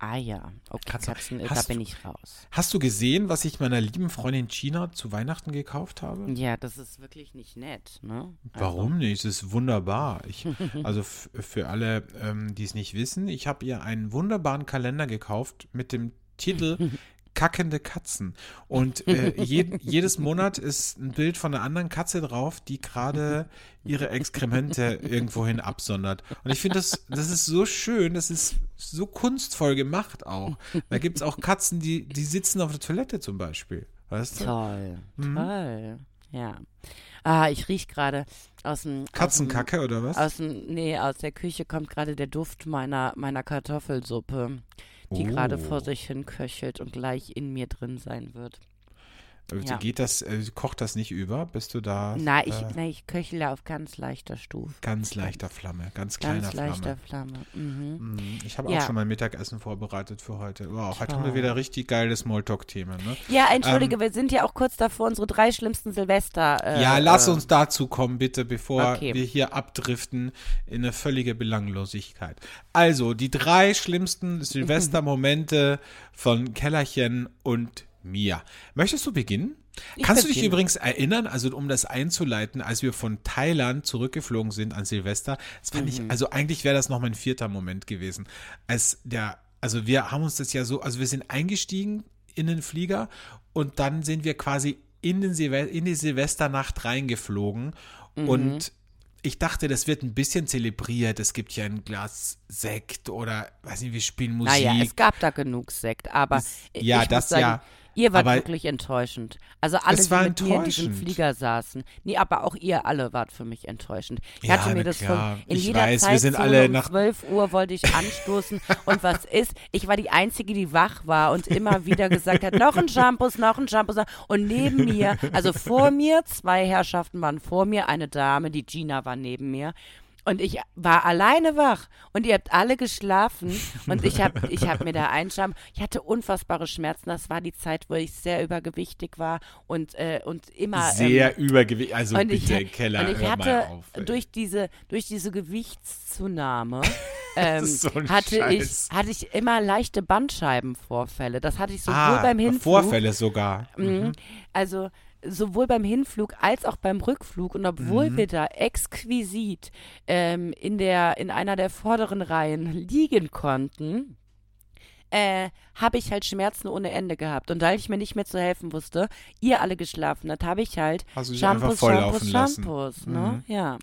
A: Ah ja. Okay,
B: Katzen-
A: Katzen, da
B: hast
A: bin
B: du-
A: ich raus.
B: Hast du gesehen, was ich meiner lieben Freundin China zu Weihnachten gekauft habe?
A: Ja, das ist wirklich nicht nett, ne? Also,
B: Warum nicht? Es ist wunderbar. Ich, also für alle, ähm, die es nicht wissen, ich habe ihr einen wunderbaren Kalender gekauft mit dem Titel Kackende Katzen. Und äh, je, jedes Monat ist ein Bild von einer anderen Katze drauf, die gerade ihre Exkremente irgendwohin absondert. Und ich finde, das, das ist so schön, das ist so kunstvoll gemacht auch. Da gibt es auch Katzen, die, die sitzen auf der Toilette zum Beispiel. Weißt du?
A: Toll,
B: Mhm.
A: toll. Ja. Ah, ich riech gerade aus dem.
B: Katzenkacke oder was?
A: Aus dem, nee, aus der Küche kommt gerade der Duft meiner, meiner Kartoffelsuppe, die gerade
B: Oh.
A: vor sich hin köchelt und gleich in mir drin sein wird. Ja.
B: Geht das, äh, kocht das nicht über? Bist du da?
A: Na, ich,
B: äh,
A: na, ich köchle auf ganz leichter Stufe.
B: ganz leichter Flamme, ganz kleiner
A: Ganz leichter
B: Flamme.
A: Flamme. Mhm.
B: Mhm. Ich habe
A: Ja.
B: auch schon mein Mittagessen vorbereitet für heute. Wow, heute haben wir wieder richtig geile Smalltalk-Themen. Ne?
A: Ja, entschuldige, wir sind ja auch kurz davor, unsere drei schlimmsten Silvester. Äh,
B: ja, lass
A: äh,
B: uns dazu kommen, bitte, bevor
A: Okay.
B: wir hier abdriften in eine völlige Belanglosigkeit. Also, die drei schlimmsten Silvestermomente von Kellerchen und mir. Möchtest du beginnen?
A: Ich
B: Kannst du dich übrigens erinnern, also um das einzuleiten, als wir von Thailand zurückgeflogen sind an Silvester, das fand
A: Mhm.
B: ich, also eigentlich wäre das noch mein vierter Moment gewesen. Als der, also wir haben uns das ja so, also wir sind eingestiegen in den Flieger und dann sind wir quasi in, den Silve in die Silvesternacht reingeflogen
A: Mhm.
B: und ich dachte, das wird ein bisschen zelebriert. Es gibt ja ein Glas Sekt oder, weiß nicht, wir spielen Musik.
A: Naja, es gab da genug Sekt, aber ich
B: ja,
A: muss
B: das
A: sagen,
B: ja,
A: Ihr wart
B: aber-
A: wirklich enttäuschend. Also alle, die mit mir in diesem. Flieger saßen. Nee, aber auch ihr alle wart für mich enttäuschend. Ich
B: Ja,
A: hatte mir das
B: klar.
A: von in
B: Ich
A: jeder
B: weiß, wir
A: Zeit
B: sind alle
A: um
B: nach-
A: 12 Uhr wollte ich anstoßen und was ist? Ich war die einzige, die wach war und immer wieder gesagt hat, noch ein Shampoos, noch ein Shampoos und neben mir, also vor mir, zwei Herrschaften waren vor mir, eine Dame, die Gina war neben mir. Und ich war alleine wach und ihr habt alle geschlafen und ich habe ich hab mir da einschauen. Ich hatte unfassbare Schmerzen. Das war die Zeit, wo ich sehr übergewichtig war und, äh, und immer.
B: sehr
A: ähm,
B: übergewichtigt. Also
A: und
B: bitte,
A: ich,
B: Keller,
A: und ich hatte
B: auf.
A: durch diese durch diese Gewichtszunahme ähm,
B: so
A: hatte
B: Scheiß.
A: ich hatte ich immer leichte Bandscheibenvorfälle. Das hatte ich sowohl
B: ah,
A: beim Hinflug
B: Vorfälle sogar.
A: Mhm. Also sowohl beim Hinflug als auch beim Rückflug und obwohl
B: Mhm.
A: wir da exquisit ähm, in der in einer der vorderen Reihen liegen konnten, äh, habe ich halt Schmerzen ohne Ende gehabt. Und da ich mir nicht mehr zu helfen wusste, ihr alle geschlafen habt, habe ich halt
B: einfach
A: Shampoos, Shampoos. Shampoos, ne?
B: Mhm.
A: Ja.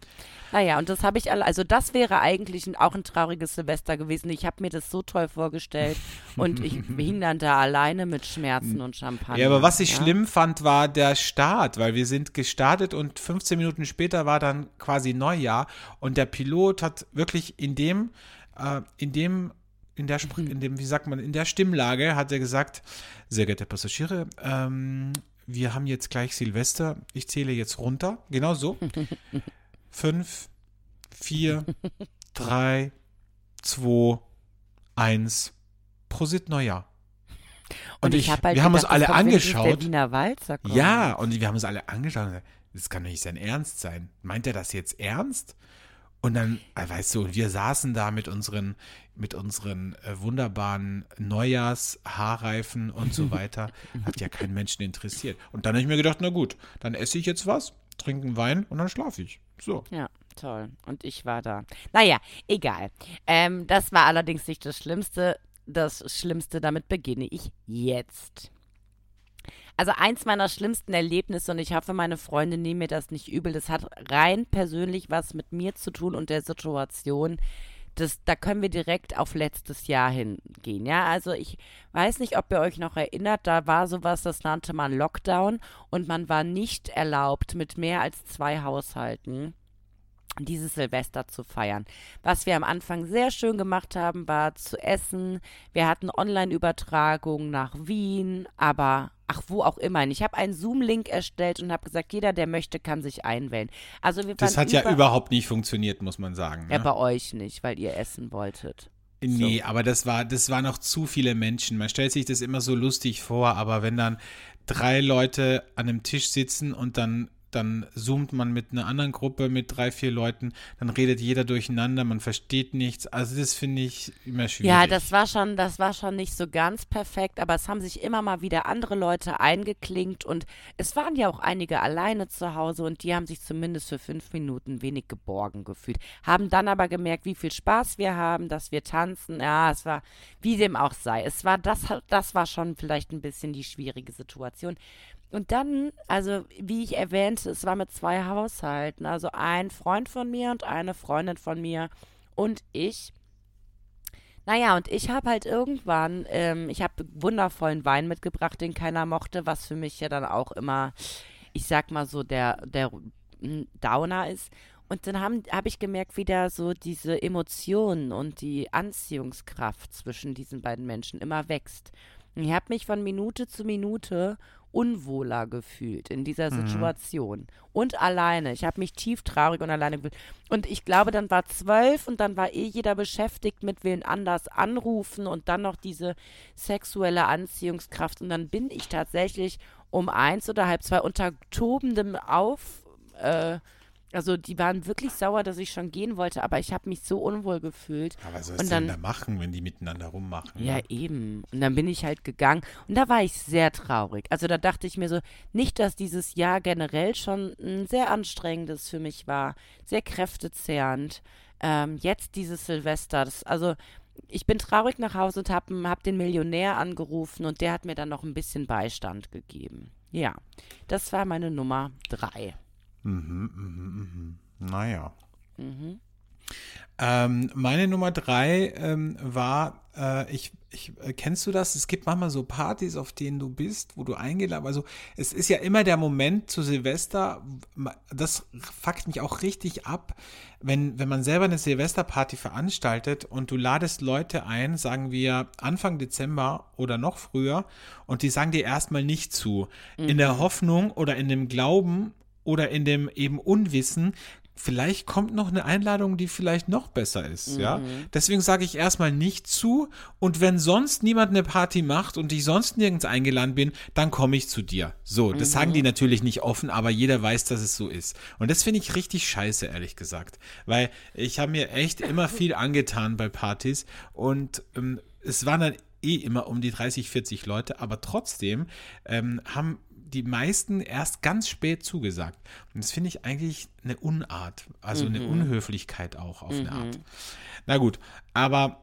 A: Naja, und das habe ich alle, also das wäre eigentlich ein, auch ein trauriges Silvester gewesen. Ich habe mir das so toll vorgestellt und ich hing dann da alleine mit Schmerzen und Champagner.
B: Ja, aber was ich
A: ja?
B: schlimm fand, war der Start, weil wir sind gestartet und 15 Minuten später war dann quasi Neujahr und der Pilot hat wirklich in dem, äh, in dem, in der, Spr in dem, wie sagt man, in der Stimmlage hat er gesagt, sehr geehrte Passagiere, ähm, wir haben jetzt gleich Silvester, ich zähle jetzt runter, genau so. Fünf, vier, drei, zwei, eins, Prosit Neujahr.
A: Und, ich, habe halt
B: wir haben uns alle angeschaut.
A: Der Walzer.
B: Ja, und wir haben uns alle angeschaut und gesagt, das kann doch nicht sein Ernst sein. Meint er das jetzt ernst? Und dann, äh, weißt du, wir saßen da mit unseren, mit unseren äh, wunderbaren Neujahrs-Haarreifen und so weiter. Hat ja keinen Menschen interessiert. Und dann habe ich mir gedacht, na gut, dann esse ich jetzt was, trinke einen Wein und dann schlafe ich. So.
A: Ja, toll. Und ich war da. Naja, egal. Ähm, das war allerdings nicht das Schlimmste. Das Schlimmste, damit beginne ich jetzt. Also eins meiner schlimmsten Erlebnisse, und ich hoffe, meine Freunde nehmen mir das nicht übel, das hat rein persönlich was mit mir zu tun und der Situation. Das, da können wir direkt auf letztes Jahr hingehen. Ja, also ich weiß nicht, ob ihr euch noch erinnert, da war sowas, das nannte man Lockdown und man war nicht erlaubt mit mehr als zwei Haushalten dieses Silvester zu feiern. Was wir am Anfang sehr schön gemacht haben, war zu essen. Wir hatten Online-Übertragungen nach Wien, aber ach, wo auch immer. Ich habe einen Zoom-Link erstellt und habe gesagt, jeder, der möchte, kann sich einwählen. Also wir
B: das hat ja überhaupt nicht funktioniert, muss man sagen.
A: Ne? Ja, bei euch nicht, weil ihr essen wolltet.
B: Nee, so. aber das war, das waren noch zu viele Menschen. Man stellt sich das immer so lustig vor, aber wenn dann drei Leute an einem Tisch sitzen und dann dann zoomt man mit einer anderen Gruppe mit drei, vier Leuten, dann redet jeder durcheinander, man versteht nichts. Also das finde ich immer schwierig.
A: Ja, das war schon, das war schon nicht so ganz perfekt, aber es haben sich immer mal wieder andere Leute eingeklinkt und es waren ja auch einige alleine zu Hause und die haben sich zumindest für fünf Minuten wenig geborgen gefühlt. Haben dann aber gemerkt, wie viel Spaß wir haben, dass wir tanzen. Ja, es war, wie dem auch sei. Es war, das, das war schon vielleicht ein bisschen die schwierige Situation. Und dann, also wie ich erwähnte, es war mit zwei Haushalten. Also ein Freund von mir und eine Freundin von mir und ich. Naja, und ich habe halt irgendwann, ähm, ich habe wundervollen Wein mitgebracht, den keiner mochte, was für mich ja dann auch immer, ich sag mal so, der, der Downer ist. Und dann habe hab ich gemerkt, wie da so diese Emotionen und die Anziehungskraft zwischen diesen beiden Menschen immer wächst. Und ich habe mich von Minute zu Minute unwohler gefühlt in dieser mhm. Situation. Mhm. Und alleine. Ich habe mich tief traurig und alleine gefühlt. Und ich glaube, dann war zwölf und dann war eh jeder beschäftigt mit wen anders anrufen und dann noch diese sexuelle Anziehungskraft. Und dann bin ich tatsächlich um eins oder halb zwei unter tobendem Auf. Äh, also die waren wirklich sauer, dass ich schon gehen wollte, aber ich habe mich so unwohl gefühlt.
B: Aber was soll es denn da machen, wenn die miteinander rummachen?
A: Ja, ne? eben. Und dann bin ich halt gegangen und da war ich sehr traurig. Also da dachte ich mir so, nicht, dass dieses Jahr generell schon ein sehr anstrengendes für mich war, sehr kräftezehrend. Ähm, jetzt dieses Silvester, das, also ich bin traurig nach Hause und habe hab den Millionär angerufen und der hat mir dann noch ein bisschen Beistand gegeben. Ja, das war meine Nummer drei.
B: Mhm, mhm, mhm. Naja. Mhm. Ähm, meine Nummer drei ähm, war, äh, ich, ich äh, kennst du das? Es gibt manchmal so Partys, auf denen du bist, wo du eingeladen Also es ist ja immer der Moment zu Silvester, das fuckt mich auch richtig ab, wenn, wenn man selber eine Silvesterparty veranstaltet und du ladest Leute ein, sagen wir Anfang Dezember oder noch früher, und die sagen dir erstmal nicht zu. Mhm. In der mhm. Hoffnung oder in dem Glauben, oder in dem eben Unwissen, vielleicht kommt noch eine Einladung, die vielleicht noch besser ist, mhm. ja. Deswegen sage ich erstmal nicht zu und wenn sonst niemand eine Party macht und ich sonst nirgends eingeladen bin, dann komme ich zu dir. So, das mhm. sagen die natürlich nicht offen, aber jeder weiß, dass es so ist. Und das finde ich richtig scheiße, ehrlich gesagt, weil ich habe mir echt immer viel angetan bei Partys und ähm, es waren dann eh immer um die 30, 40 Leute, aber trotzdem ähm, haben die meisten erst ganz spät zugesagt. Und das finde ich eigentlich eine Unart, also mhm. eine Unhöflichkeit auch auf mhm. eine Art. Na gut, aber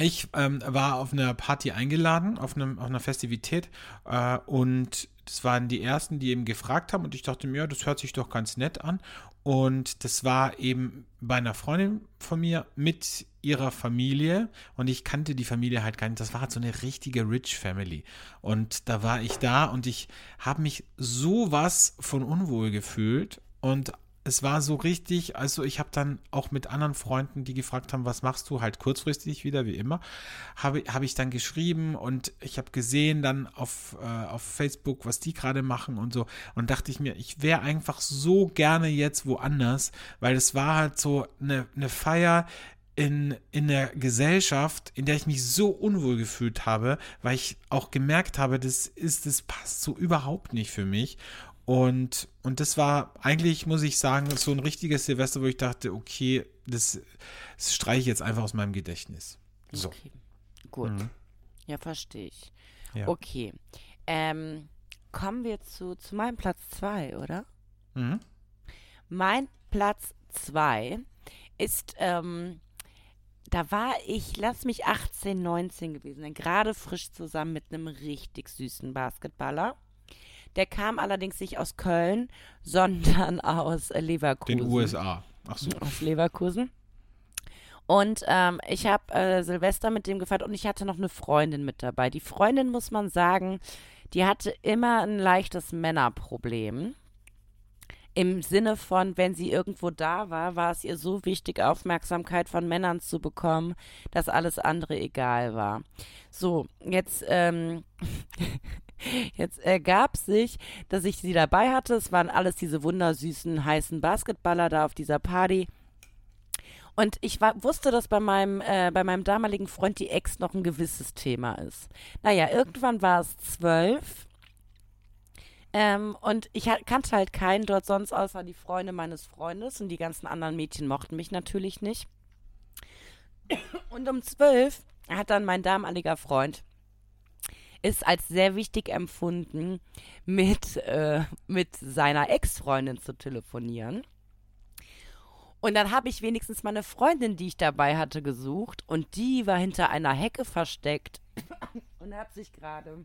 B: ich ähm, war auf einer Party eingeladen, auf, einem, auf einer Festivität äh, und das waren die ersten, die eben gefragt haben und ich dachte mir, ja, das hört sich doch ganz nett an. Und das war eben bei einer Freundin von mir mit ihrer Familie und ich kannte die Familie halt gar nicht. Das war halt so eine richtige Rich Family. Und da war ich da und ich habe mich sowas von unwohl gefühlt und es war so richtig, also ich habe dann auch mit anderen Freunden, die gefragt haben, was machst du, halt kurzfristig wieder, wie immer, habe hab ich dann geschrieben und ich habe gesehen dann auf, äh, auf Facebook, was die gerade machen und so und dachte ich mir, ich wäre einfach so gerne jetzt woanders, weil es war halt so eine, eine Feier, in, in der Gesellschaft, in der ich mich so unwohl gefühlt habe, weil ich auch gemerkt habe, das ist, das passt so überhaupt nicht für mich. Und, und das war eigentlich, muss ich sagen, so ein richtiges Silvester, wo ich dachte, okay, das, das streiche ich jetzt einfach aus meinem Gedächtnis. So. Okay,
A: gut. Mhm. Ja, verstehe ich. Ja. Okay. Ähm, kommen wir zu, zu meinem Platz 2, oder? Mhm. Mein Platz 2 ist, ähm, da war ich, lass mich 18, 19 gewesen, gerade frisch zusammen mit einem richtig süßen Basketballer. Der kam allerdings nicht aus Köln, sondern aus Leverkusen.
B: Den USA. Ach so.
A: Aus Leverkusen. Und ähm, ich habe äh, Silvester mit dem gefeiert und ich hatte noch eine Freundin mit dabei. Die Freundin, muss man sagen, die hatte immer ein leichtes Männerproblem. Im Sinne von, wenn sie irgendwo da war, war es ihr so wichtig, Aufmerksamkeit von Männern zu bekommen, dass alles andere egal war. So, jetzt, ähm, jetzt ergab sich, dass ich sie dabei hatte. Es waren alles diese wundersüßen, heißen Basketballer da auf dieser Party. Und ich war, wusste, dass bei meinem, äh, bei meinem damaligen Freund die Ex noch ein gewisses Thema ist. Naja, irgendwann war es zwölf. Ähm, und ich kannte halt keinen dort sonst außer die Freunde meines Freundes und die ganzen anderen Mädchen mochten mich natürlich nicht. Und um zwölf hat dann mein damaliger Freund ist als sehr wichtig empfunden, mit, äh, mit seiner Ex-Freundin zu telefonieren. Und dann habe ich wenigstens meine Freundin, die ich dabei hatte, gesucht. Und die war hinter einer Hecke versteckt und hat sich gerade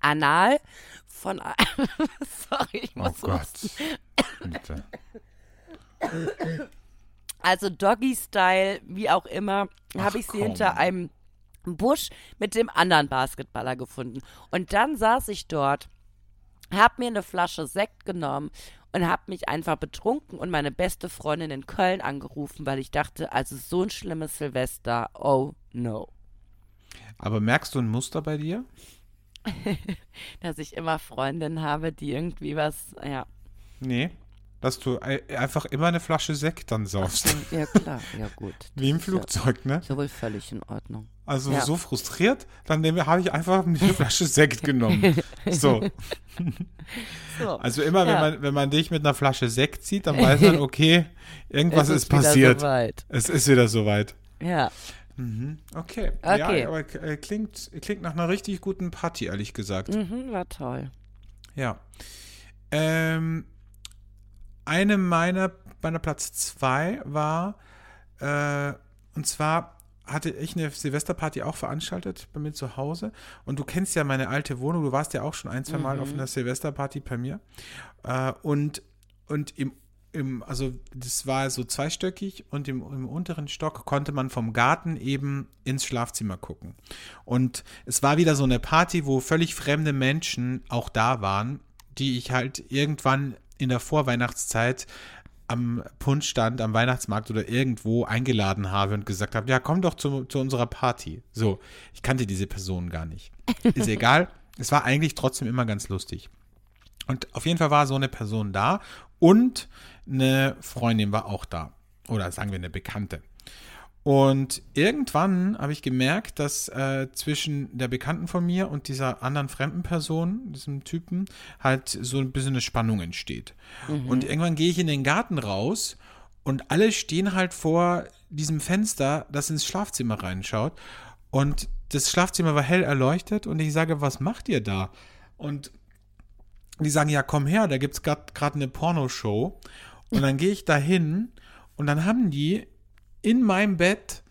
A: anal von. Sorry, ich muss
B: oh Gott. Bitte.
A: Also Doggy-Style, wie auch immer, habe ich sie hinter einem Busch mit dem anderen Basketballer gefunden. Und dann saß ich dort, habe mir eine Flasche Sekt genommen und habe mich einfach betrunken und meine beste Freundin in Köln angerufen, weil ich dachte, also so ein schlimmes Silvester, oh no.
B: Aber merkst du ein Muster bei dir?
A: Dass ich immer Freundinnen habe, die irgendwie was, ja.
B: Nee. Dass du einfach immer eine Flasche Sekt dann saufst.
A: Ja, klar, ja gut.
B: Wie im Flugzeug, ne?
A: So wohl völlig in Ordnung.
B: Also
A: Ja.
B: so frustriert, dann habe ich einfach eine Flasche Sekt genommen. So.
A: So.
B: Also immer, wenn,
A: Ja.
B: man, wenn man dich mit einer Flasche Sekt sieht, dann weiß man, okay, irgendwas
A: Es
B: ist,
A: wieder
B: passiert.
A: soweit.
B: Es ist wieder soweit.
A: Ja.
B: Mhm. Okay.
A: Okay.
B: Ja, aber äh, klingt, klingt nach einer richtig guten Party, ehrlich gesagt.
A: Mhm, war toll.
B: Ja. Ähm, eine meiner, meiner Platz zwei war, äh, und zwar hatte ich eine Silvesterparty auch veranstaltet bei mir zu Hause. Und du kennst ja meine alte Wohnung. Du warst ja auch schon ein, zwei Mal auf einer Silvesterparty bei mir. Äh, und, und im, im, also das war so zweistöckig und im, im unteren Stock konnte man vom Garten eben ins Schlafzimmer gucken. Und es war wieder so eine Party, wo völlig fremde Menschen auch da waren, die ich halt irgendwann in der Vorweihnachtszeit am Punschstand, am Weihnachtsmarkt oder irgendwo eingeladen habe und gesagt habe, ja, komm doch zu, zu unserer Party. So, ich kannte diese Person gar nicht. Ist egal. Es war eigentlich trotzdem immer ganz lustig. Und auf jeden Fall war so eine Person da und eine Freundin war auch da. Oder sagen wir eine Bekannte. Und irgendwann habe ich gemerkt, dass äh, zwischen der Bekannten von mir und dieser anderen fremden Person, diesem Typen, halt so ein bisschen eine Spannung entsteht. Und irgendwann gehe ich in den Garten raus und alle stehen halt vor diesem Fenster, das ins Schlafzimmer reinschaut. Und das Schlafzimmer war hell erleuchtet und ich sage, was macht ihr da? Und die sagen, ja, komm her, da gibt es gerade eine Pornoshow. Und dann gehe ich da hin und dann haben die in meinem Bett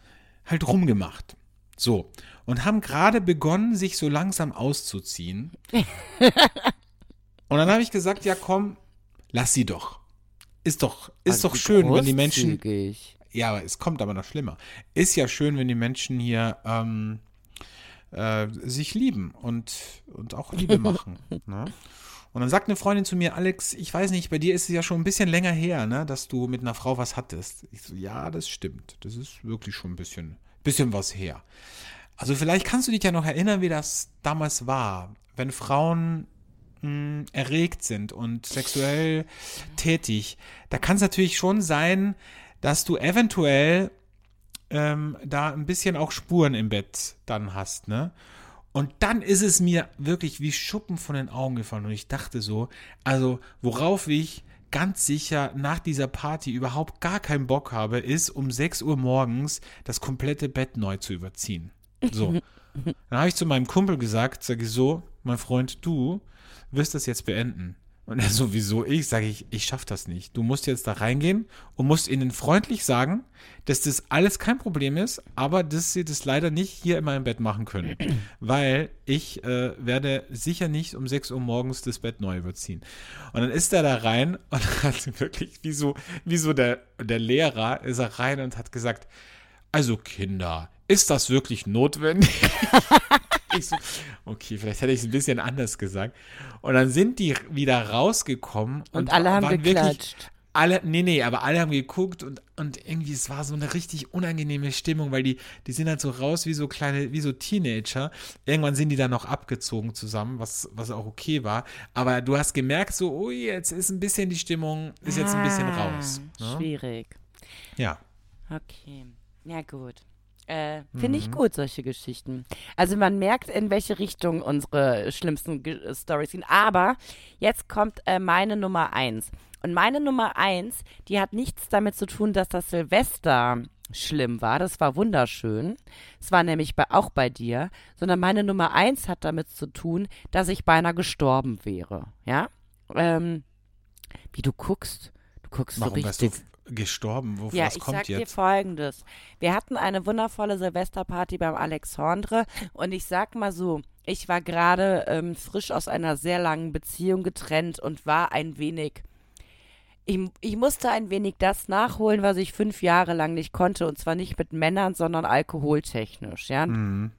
B: halt rumgemacht. So. Und haben gerade begonnen, sich so langsam auszuziehen. und dann habe ich gesagt, ja, komm, lass sie doch. Ist doch, ist
A: Also
B: doch schön, wenn die Menschen. Ja, aber es kommt aber noch schlimmer. Ist ja schön, wenn die Menschen hier ähm, äh, sich lieben und, und auch Liebe machen. ne? Und dann sagt eine Freundin zu mir, Alex, ich weiß nicht, bei dir ist es ja schon ein bisschen länger her, ne, dass du mit einer Frau was hattest. Ich so, ja, das stimmt. Das ist wirklich schon ein bisschen, bisschen was her. Also vielleicht kannst du dich ja noch erinnern, wie das damals war, wenn Frauen mh, erregt sind und sexuell tätig. Da kann es natürlich schon sein, dass du eventuell ähm, da ein bisschen auch Spuren im Bett dann hast, ne? Und dann ist es mir wirklich wie Schuppen von den Augen gefallen. Und ich dachte so, also worauf ich ganz sicher nach dieser Party überhaupt gar keinen Bock habe, ist um 6 Uhr morgens das komplette Bett neu zu überziehen. So. Dann habe ich zu meinem Kumpel gesagt, sage ich so, mein Freund, du wirst das jetzt beenden. Und er sowieso ich, sage ich, ich schaff das nicht. Du musst jetzt da reingehen und musst ihnen freundlich sagen, dass das alles kein Problem ist, aber dass sie das leider nicht hier in meinem Bett machen können. Weil ich äh, werde sicher nicht um 6 Uhr morgens das Bett neu überziehen. Und dann ist er da rein und hat wirklich, wie so, wie so der, der Lehrer, ist er rein und hat gesagt, also Kinder, ist das wirklich notwendig? Ich so, okay, vielleicht hätte ich es ein bisschen anders gesagt. Und dann sind die wieder rausgekommen und,
A: Und alle haben
B: waren wirklich
A: geklatscht.
B: alle, nee, nee, aber alle haben geguckt und, und irgendwie, es war so eine richtig unangenehme Stimmung, weil die, die sind halt so raus wie so kleine, wie so Teenager. Irgendwann sind die dann noch abgezogen zusammen, was, was auch okay war. Aber du hast gemerkt, so, ui, jetzt ist ein bisschen die Stimmung, ist jetzt ein bisschen
A: Ah,
B: raus. Ne?
A: Schwierig.
B: Ja.
A: Okay. Ja, gut. Äh, Finde ich
B: Mhm.
A: gut, solche Geschichten. Also man merkt, in welche Richtung unsere schlimmsten Ge äh, Stories gehen. Aber jetzt kommt äh, meine Nummer eins. Und meine Nummer eins, die hat nichts damit zu tun, dass das Silvester schlimm war. Das war wunderschön. Es war nämlich bei, auch bei dir. Sondern meine Nummer eins hat damit zu tun, dass ich beinahe gestorben wäre. Ja? Ähm, wie du guckst. Du guckst
B: Warum
A: so
B: wärst
A: richtig.
B: Gestorben? Wo,
A: Ja,
B: was
A: ich
B: kommt
A: sag dir
B: jetzt?
A: folgendes. Wir hatten eine wundervolle Silvesterparty beim Alexandre und ich sag mal so, ich war gerade ähm, frisch aus einer sehr langen Beziehung getrennt und war ein wenig. Ich, ich musste ein wenig das nachholen, was ich fünf Jahre lang nicht konnte. Und zwar nicht mit Männern, sondern alkoholtechnisch. Ja?
B: Mhm.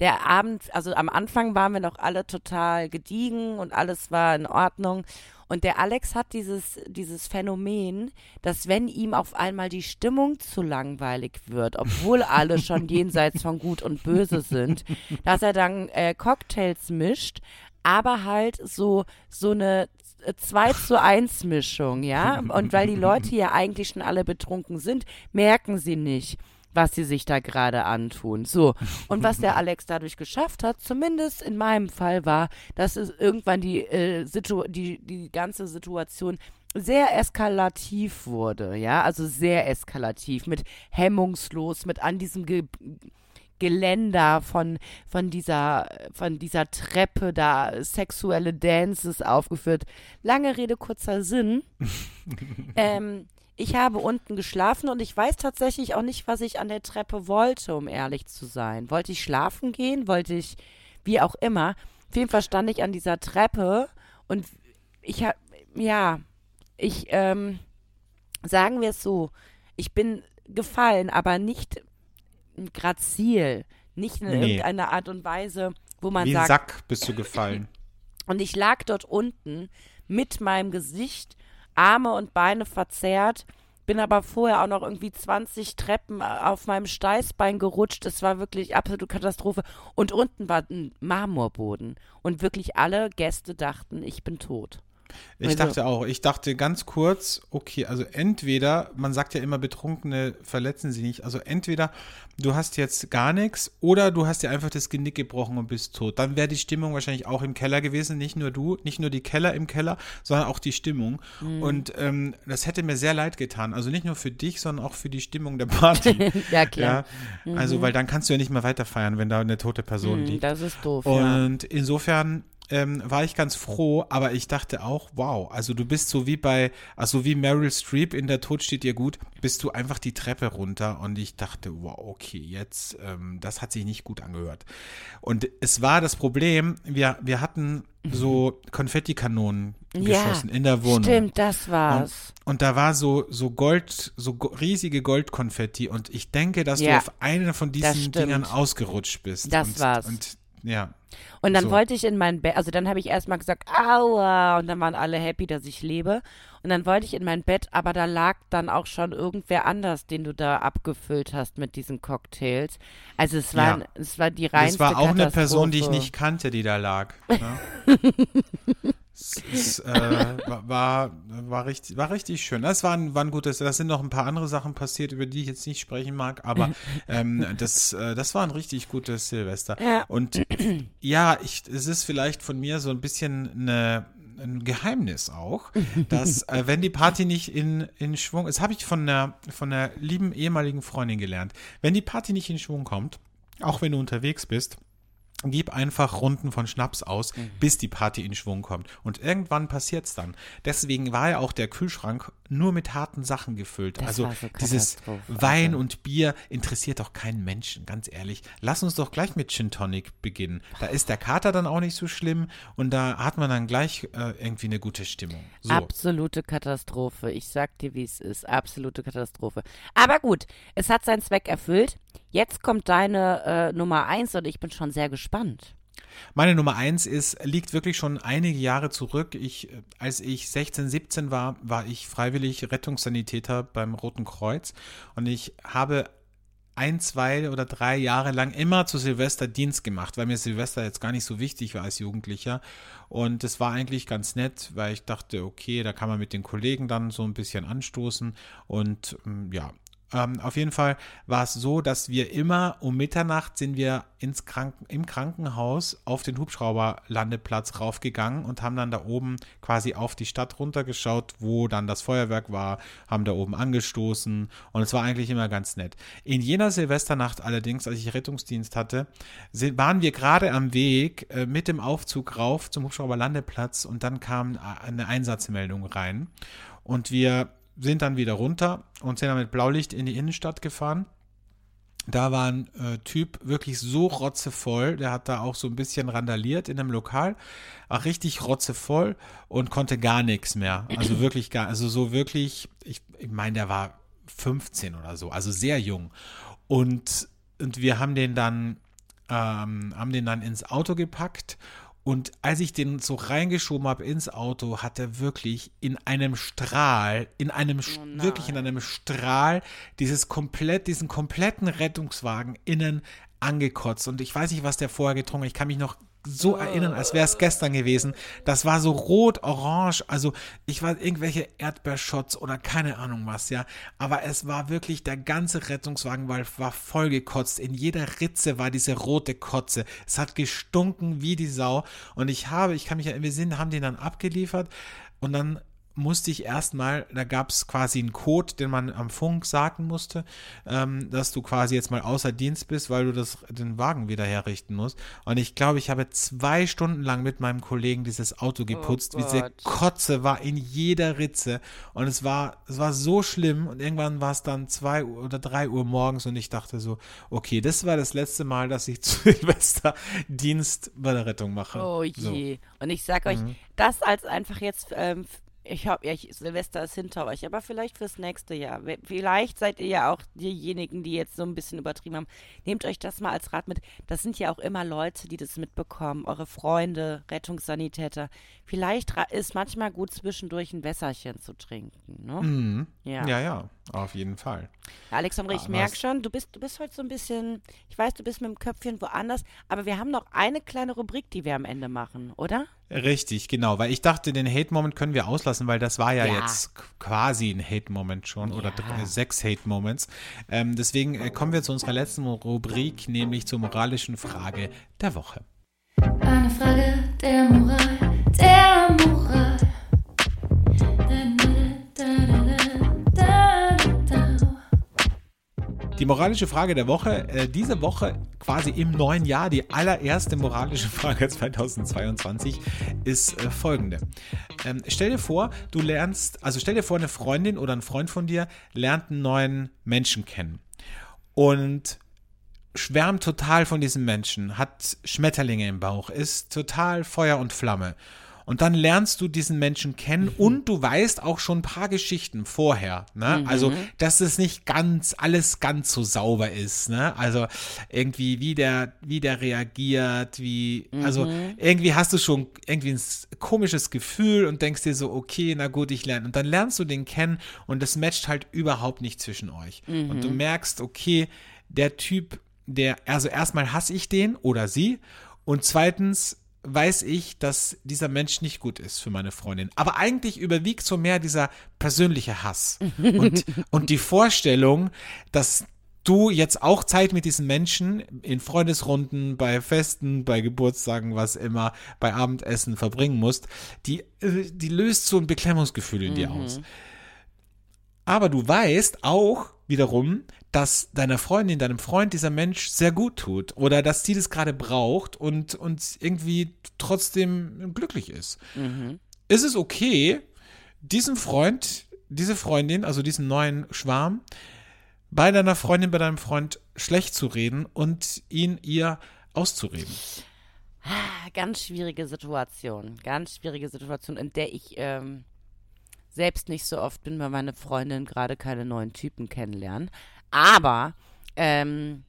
A: Der Abend, also am Anfang waren wir noch alle total gediegen und alles war in Ordnung. Und der Alex hat dieses, dieses Phänomen, dass wenn ihm auf einmal die Stimmung zu langweilig wird, obwohl alle schon jenseits von Gut und Böse sind, dass er dann äh, Cocktails mischt, aber halt so, so eine 2 zu 1 Mischung, ja. Und weil die Leute ja eigentlich schon alle betrunken sind, merken sie nicht, was sie sich da gerade antun. So. Und was der Alex dadurch geschafft hat, zumindest in meinem Fall, war, dass es irgendwann die, äh, Situ die, die ganze Situation sehr eskalativ wurde, ja, also sehr eskalativ, mit hemmungslos, mit an diesem Ge Geländer von, von, dieser, von dieser Treppe da sexuelle Dances aufgeführt. Lange Rede, kurzer Sinn. ähm, ich habe unten geschlafen und ich weiß tatsächlich auch nicht, was ich an der Treppe wollte, um ehrlich zu sein. Wollte ich schlafen gehen? Wollte ich, wie auch immer. Auf jeden Fall stand ich an dieser Treppe und ich habe, ja, ich, ähm, sagen wir es so, ich bin gefallen, aber nicht grazil, nicht in
B: Nee.
A: irgendeiner Art und Weise, wo man
B: Wie
A: sagt,
B: Sack bist du gefallen.
A: und ich lag dort unten mit meinem Gesicht, Arme und Beine verzerrt, bin aber vorher auch noch irgendwie 20 Treppen auf meinem Steißbein gerutscht. Es war wirklich absolute Katastrophe. Und unten war ein Marmorboden. Und wirklich alle Gäste dachten, ich bin tot.
B: Ich
A: Also-
B: dachte auch, ich dachte ganz kurz, okay, also entweder, man sagt ja immer, Betrunkene verletzen sie nicht, also entweder du hast jetzt gar nichts oder du hast dir einfach das Genick gebrochen und bist tot. Dann wäre die Stimmung wahrscheinlich auch im Keller gewesen, nicht nur du, nicht nur die Keller im Keller, sondern auch die Stimmung.
A: Mhm.
B: Und ähm, das hätte mir sehr leid getan, also nicht nur für dich, sondern auch für die Stimmung der Party.
A: ja, klar.
B: ja, also weil dann kannst du ja nicht mehr weiterfeiern, wenn da eine tote Person
A: Hm,
B: liegt.
A: das ist doof, ja.
B: Und insofern ähm, war ich ganz froh, aber ich dachte auch, wow, also du bist so wie bei, also wie Meryl Streep in Der Tod steht dir gut, bist du einfach die Treppe runter und ich dachte, wow, okay, jetzt, ähm, das hat sich nicht gut angehört. Und es war das Problem, wir, wir hatten so Konfettikanonen
A: Ja,
B: geschossen in der Wohnung.
A: Stimmt, das war's.
B: Und da war so, so Gold, so riesige Goldkonfetti und ich denke, dass
A: Ja,
B: du auf einen von diesen. Dingern ausgerutscht bist.
A: Das
B: und,
A: war's.
B: Und ja.
A: Und dann
B: So.
A: wollte ich in mein Bett, also dann habe ich erstmal gesagt, aua, und dann waren alle happy, dass ich lebe. Und dann wollte ich in mein Bett, aber da lag dann auch schon irgendwer anders, den du da abgefüllt hast mit diesen Cocktails. Also es war,
B: Ja.
A: es war die reinste
B: war auch eine Person, die ich nicht kannte, die da lag. Ne? es, es, äh, war, war, war, richtig, war richtig schön. Das war ein, war ein gutes, da sind noch ein paar andere Sachen passiert, über die ich jetzt nicht sprechen mag, aber ähm, das, äh, das war ein richtig gutes Silvester.
A: Ja.
B: Und ja, ich, es ist vielleicht von mir so ein bisschen eine, ein Geheimnis auch, dass äh, wenn die Party nicht in, in Schwung, das habe ich von einer, von einer lieben ehemaligen Freundin gelernt, wenn die Party nicht in Schwung kommt, auch wenn du unterwegs bist, gib einfach Runden von Schnaps aus,
A: Mhm.
B: bis die Party in Schwung kommt. Und irgendwann passiert's dann. Deswegen war ja auch der Kühlschrank nur mit harten Sachen gefüllt.
A: Das
B: also
A: so
B: dieses Wein
A: also.
B: und Bier interessiert doch keinen Menschen, ganz ehrlich. Lass uns doch gleich mit Gin Tonic beginnen. Da ist der Kater dann auch nicht so schlimm und da hat man dann gleich äh, irgendwie eine gute Stimmung. So.
A: Absolute Katastrophe. Ich sag dir, wie es ist. Absolute Katastrophe. Aber gut, es hat seinen Zweck erfüllt. Jetzt kommt deine äh, Nummer eins und ich bin schon sehr gespannt.
B: Meine Nummer eins ist, liegt wirklich schon einige Jahre zurück. Ich, als ich 16, 17 war, war ich freiwillig Rettungssanitäter beim Roten Kreuz und ich habe ein, zwei oder drei Jahre lang immer zu Silvester Dienst gemacht, weil mir Silvester jetzt gar nicht so wichtig war als Jugendlicher. Und es war eigentlich ganz nett, weil ich dachte, okay, da kann man mit den Kollegen dann so ein bisschen anstoßen. Und ähm, ja, ähm, auf jeden Fall war es so, dass wir immer um Mitternacht sind wir ins Kranken, im Krankenhaus auf den Hubschrauberlandeplatz raufgegangen und haben dann da oben quasi auf die Stadt runtergeschaut, wo dann das Feuerwerk war, haben da oben angestoßen und es war eigentlich immer ganz nett. In jener Silvesternacht allerdings, als ich Rettungsdienst hatte, sind, waren wir gerade am Weg äh, mit dem Aufzug rauf zum Hubschrauberlandeplatz und dann kam eine Einsatzmeldung rein und wir sind dann wieder runter und sind dann mit Blaulicht in die Innenstadt gefahren. Da war ein äh, Typ wirklich so rotzevoll, der hat da auch so ein bisschen randaliert in einem Lokal, auch richtig rotzevoll und konnte gar nichts mehr. Also wirklich gar, also so wirklich, ich, ich meine, der war 15 oder so, also sehr jung. Und, und wir haben den dann, ähm, haben den dann ins Auto gepackt und als ich den so reingeschoben habe ins Auto, hat er wirklich in einem Strahl, in einem,
A: Oh
B: wirklich in einem Strahl, dieses komplett, diesen kompletten Rettungswagen innen angekotzt. Und ich weiß nicht, was der vorher getrunken hat. Ich kann mich noch so erinnern, als wäre es gestern gewesen. Das war so rot, orange, also ich war irgendwelche Erdbeershots oder keine Ahnung was, ja. Aber es war wirklich, der ganze Rettungswagen war, war vollgekotzt. In jeder Ritze war diese rote Kotze. Es hat gestunken wie die Sau. Und ich habe, ich kann mich erinnern, wir sind, haben den dann abgeliefert und dann musste ich erstmal, da gab es quasi einen Code, den man am Funk sagen musste, ähm, dass du quasi jetzt mal außer Dienst bist, weil du das, den Wagen wieder herrichten musst. Und ich glaube, ich habe zwei Stunden lang mit meinem Kollegen dieses Auto geputzt.
A: Oh
B: Diese. Kotze war in jeder Ritze. Und es war, es war so schlimm. Und irgendwann war es dann zwei Uhr oder drei Uhr morgens und ich dachte so, okay, das war das letzte Mal, dass ich zu Silvester Dienst bei der Rettung mache.
A: Oh
B: So.
A: je. Und ich sag euch, das als einfach jetzt, ähm, ich hab ja, Silvester ist hinter euch, aber vielleicht fürs nächste Jahr. Vielleicht seid ihr ja auch diejenigen, die jetzt so ein bisschen übertrieben haben. Nehmt euch das mal als Rat mit. Das sind ja auch immer Leute, die das mitbekommen, eure Freunde, Rettungssanitäter. Vielleicht ist manchmal gut, zwischendurch ein Wässerchen zu trinken. Ne?
B: Mhm.
A: Ja.
B: Ja, ja, auf jeden Fall.
A: Alexandre, ich
B: Ah,
A: merke schon, du bist, du bist heute so ein bisschen, ich weiß, du bist mit dem Köpfchen woanders, aber wir haben noch eine kleine Rubrik, die wir am Ende machen, oder?
B: Richtig, genau, weil ich dachte, den Hate-Moment können wir auslassen, weil das war ja,
A: Ja.
B: jetzt quasi ein Hate-Moment schon oder
A: Ja.
B: drei, äh, sechs Hate-Moments. Ähm, deswegen äh, kommen wir zu unserer letzten Rubrik, nämlich zur moralischen Frage der Woche.
C: Eine Frage der Moral,
B: Die moralische Frage der Woche, äh, diese Woche quasi im neuen Jahr, die allererste moralische Frage 2022 ist äh, folgende. Ähm, stell dir vor, du lernst, also stell dir vor, eine Freundin oder ein Freund von dir lernt einen neuen Menschen kennen und schwärmt total von diesem Menschen, hat Schmetterlinge im Bauch, ist total Feuer und Flamme. Und dann lernst du diesen Menschen kennen und du weißt auch schon ein paar Geschichten vorher. Ne? Also, dass es nicht ganz, alles ganz so sauber ist. Ne? Also irgendwie, wie der, wie der reagiert, wie, also irgendwie hast du schon irgendwie ein komisches Gefühl und denkst dir so, okay, na gut, ich lerne. Und dann lernst du den kennen und das matcht halt überhaupt nicht zwischen euch. Und du merkst, okay, der Typ, der, also erstmal hasse ich den oder sie und zweitens weiß ich, dass dieser Mensch nicht gut ist für meine Freundin. Aber eigentlich überwiegt so mehr dieser persönliche Hass und, und die Vorstellung, dass du jetzt auch Zeit mit diesen Menschen in Freundesrunden, bei Festen, bei Geburtstagen, was immer, bei Abendessen verbringen musst, die, äh, die löst so ein Beklemmungsgefühl in dir aus. Aber du weißt auch wiederum, dass deiner Freundin, deinem Freund dieser Mensch sehr gut tut oder dass sie das gerade braucht und, und irgendwie trotzdem glücklich ist. Ist es okay, diesem Freund diese Freundin, also diesen neuen Schwarm, bei deiner Freundin, bei deinem Freund schlecht zu reden und ihn ihr auszureden?
A: Ah, Ganz schwierige Situation. Ganz schwierige Situation, in der ich ähm, selbst nicht so oft bin, weil meine Freundin gerade keine neuen Typen kennenlernen. Aber ähm,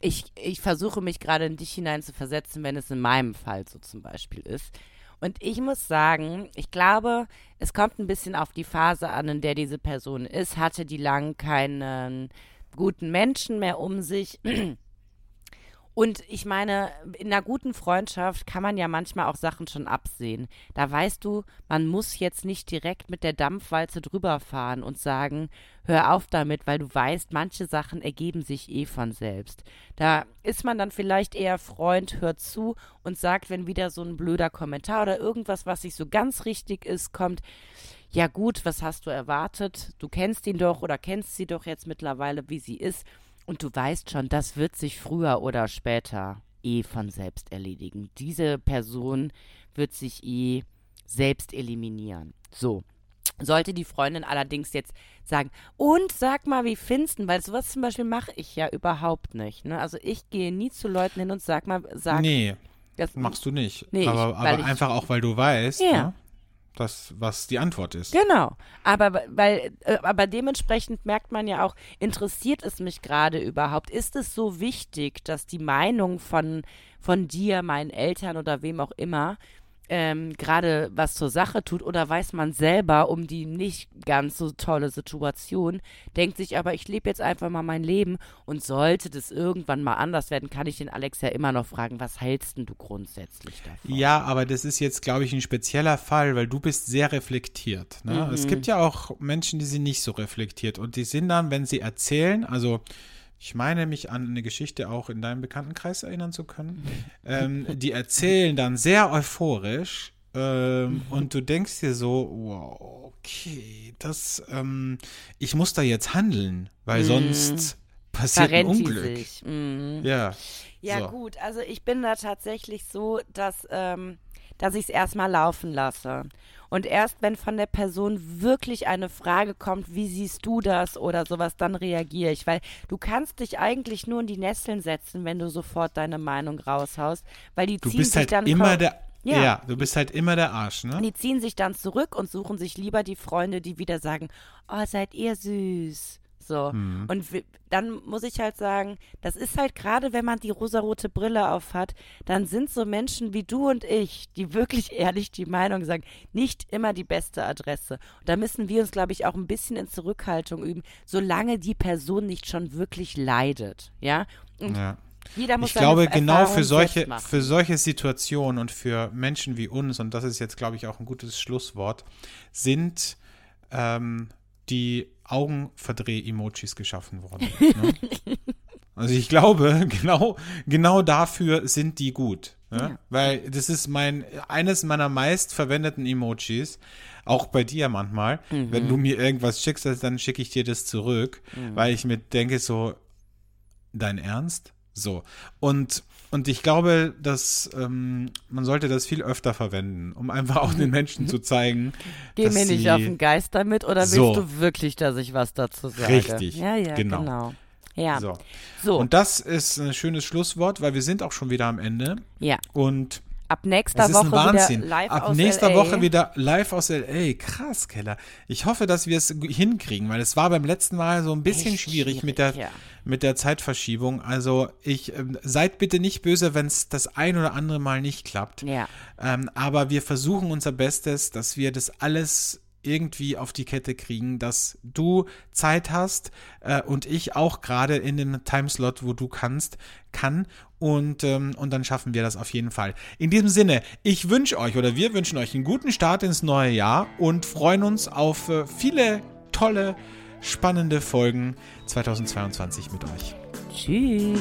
A: ich, ich versuche mich gerade in dich hinein zu versetzen, wenn es in meinem Fall so zum Beispiel ist. Und ich muss sagen, ich glaube, es kommt ein bisschen auf die Phase an, in der diese Person ist. Hatte die lang keinen guten Menschen mehr um sich. Und ich meine, in einer guten Freundschaft kann man ja manchmal auch Sachen schon absehen. Da weißt du, man muss jetzt nicht direkt mit der Dampfwalze drüber fahren und sagen, hör auf damit, weil du weißt, manche Sachen ergeben sich eh von selbst. Da ist man dann vielleicht eher Freund, hört zu und sagt, wenn wieder so ein blöder Kommentar oder irgendwas, was nicht so ganz richtig ist, kommt, ja gut, was hast du erwartet? Du kennst ihn doch oder kennst sie doch jetzt mittlerweile, wie sie ist. Und du weißt schon, das wird sich früher oder später eh von selbst erledigen. Diese Person wird sich eh selbst eliminieren. So. Sollte die Freundin allerdings jetzt sagen, und sag mal, wie findest du? Weil sowas zum Beispiel mache ich ja überhaupt nicht. Ne? Also ich gehe nie zu Leuten hin und sag mal, sag.
B: Nee,
A: das,
B: machst du nicht.
A: Nee,
B: aber
A: ich-
B: aber
A: ich-
B: einfach auch, weil du weißt,
A: Ja.
B: ne, das, was die Antwort ist.
A: Genau. Aber weil, äh, aber dementsprechend merkt man ja auch, interessiert es mich gerade überhaupt? Ist es so wichtig, dass die Meinung von, von dir, meinen Eltern oder wem auch immer, ähm, gerade was zur Sache tut oder weiß man selber um die nicht ganz so tolle Situation, denkt sich aber, ich lebe jetzt einfach mal mein Leben und sollte das irgendwann mal anders werden, kann ich den Alex ja immer noch fragen, was hältst denn du grundsätzlich davon?
B: Ja, aber das ist jetzt, glaube ich, ein spezieller Fall, weil du bist sehr reflektiert. Ne?
A: Mhm.
B: Es gibt ja auch Menschen, die sind nicht so reflektiert und die sind dann, wenn sie erzählen, also ich meine mich an eine Geschichte auch in deinem Bekanntenkreis erinnern zu können, ähm, die erzählen dann sehr euphorisch ähm, und du denkst dir so, wow, okay, das, ähm, ich muss da jetzt handeln, weil sonst passiert ein
A: Verrennt die
B: Unglück.
A: Mhm.
B: Ja.
A: Ja,
B: So.
A: gut, also ich bin da tatsächlich so, dass, ähm, dass ich es erstmal laufen lasse. Und erst wenn von der Person wirklich eine Frage kommt, wie siehst du das oder sowas, dann reagiere ich. Weil du kannst dich eigentlich nur in die Nesseln setzen, wenn du sofort deine Meinung raushaust. Weil die
B: Du
A: ziehen sich
B: halt
A: dann
B: immer der,
A: Ja.
B: ja. du bist halt immer der Arsch, ne?
A: die ziehen sich dann zurück und suchen sich lieber die Freunde, die wieder sagen, oh, seid ihr süß. So.
B: Mhm.
A: Und dann muss ich halt sagen, das ist halt gerade, wenn man die rosarote Brille auf hat, dann sind so Menschen wie du und ich, die wirklich ehrlich die Meinung sagen, nicht immer die beste Adresse. Und da müssen wir uns, glaube ich, auch ein bisschen in Zurückhaltung üben, solange die Person nicht schon wirklich leidet. Ja? Und
B: Ja.
A: jeder muss
B: Ich glaube, genau für solche, für solche Situationen und für Menschen wie uns, und das ist jetzt, glaube ich, auch ein gutes Schlusswort, sind ähm, die Augenverdreh-Emojis geschaffen worden. ne? Also ich glaube, genau, genau dafür sind die gut. Ne? Weil das ist mein, eines meiner meist verwendeten Emojis, auch bei dir manchmal.
A: Mhm.
B: Wenn du mir irgendwas schickst, dann schicke ich dir das zurück,
A: Mhm.
B: weil ich mir denke so, dein Ernst? So. Und, und ich glaube, dass ähm, man sollte das viel öfter verwenden, um einfach auch den Menschen zu zeigen,
A: Geh mir nicht auf den Geist damit oder willst
B: So.
A: du wirklich, dass ich was dazu sage?
B: Richtig,
A: Ja, ja, genau.
B: genau.
A: Ja,
B: So.
A: so,
B: Und das ist ein schönes Schlusswort, weil wir sind auch schon wieder am Ende.
A: ja.
B: Und
A: Ab nächster Woche
B: Wahnsinn.
A: wieder live
B: Ab
A: aus
B: nächster
A: LA.
B: Woche wieder live aus L.A. Krass, Keller. Ich hoffe, dass wir es hinkriegen, weil es war beim letzten Mal so ein bisschen
A: Echt
B: schwierig, mit der
A: schwierig, ja.
B: mit der Zeitverschiebung. Also ich ähm, seid bitte nicht böse, wenn es das ein oder andere Mal nicht klappt.
A: Ja.
B: Ähm, aber wir versuchen unser Bestes, dass wir das alles irgendwie auf die Kette kriegen, dass du Zeit hast äh, und ich auch gerade in dem Timeslot, wo du kannst, kann und, ähm, und dann schaffen wir das auf jeden Fall. In diesem Sinne, ich wünsche euch oder wir wünschen euch einen guten Start ins neue Jahr und freuen uns auf äh, viele tolle, spannende Folgen 2022 mit euch.
A: Tschüss.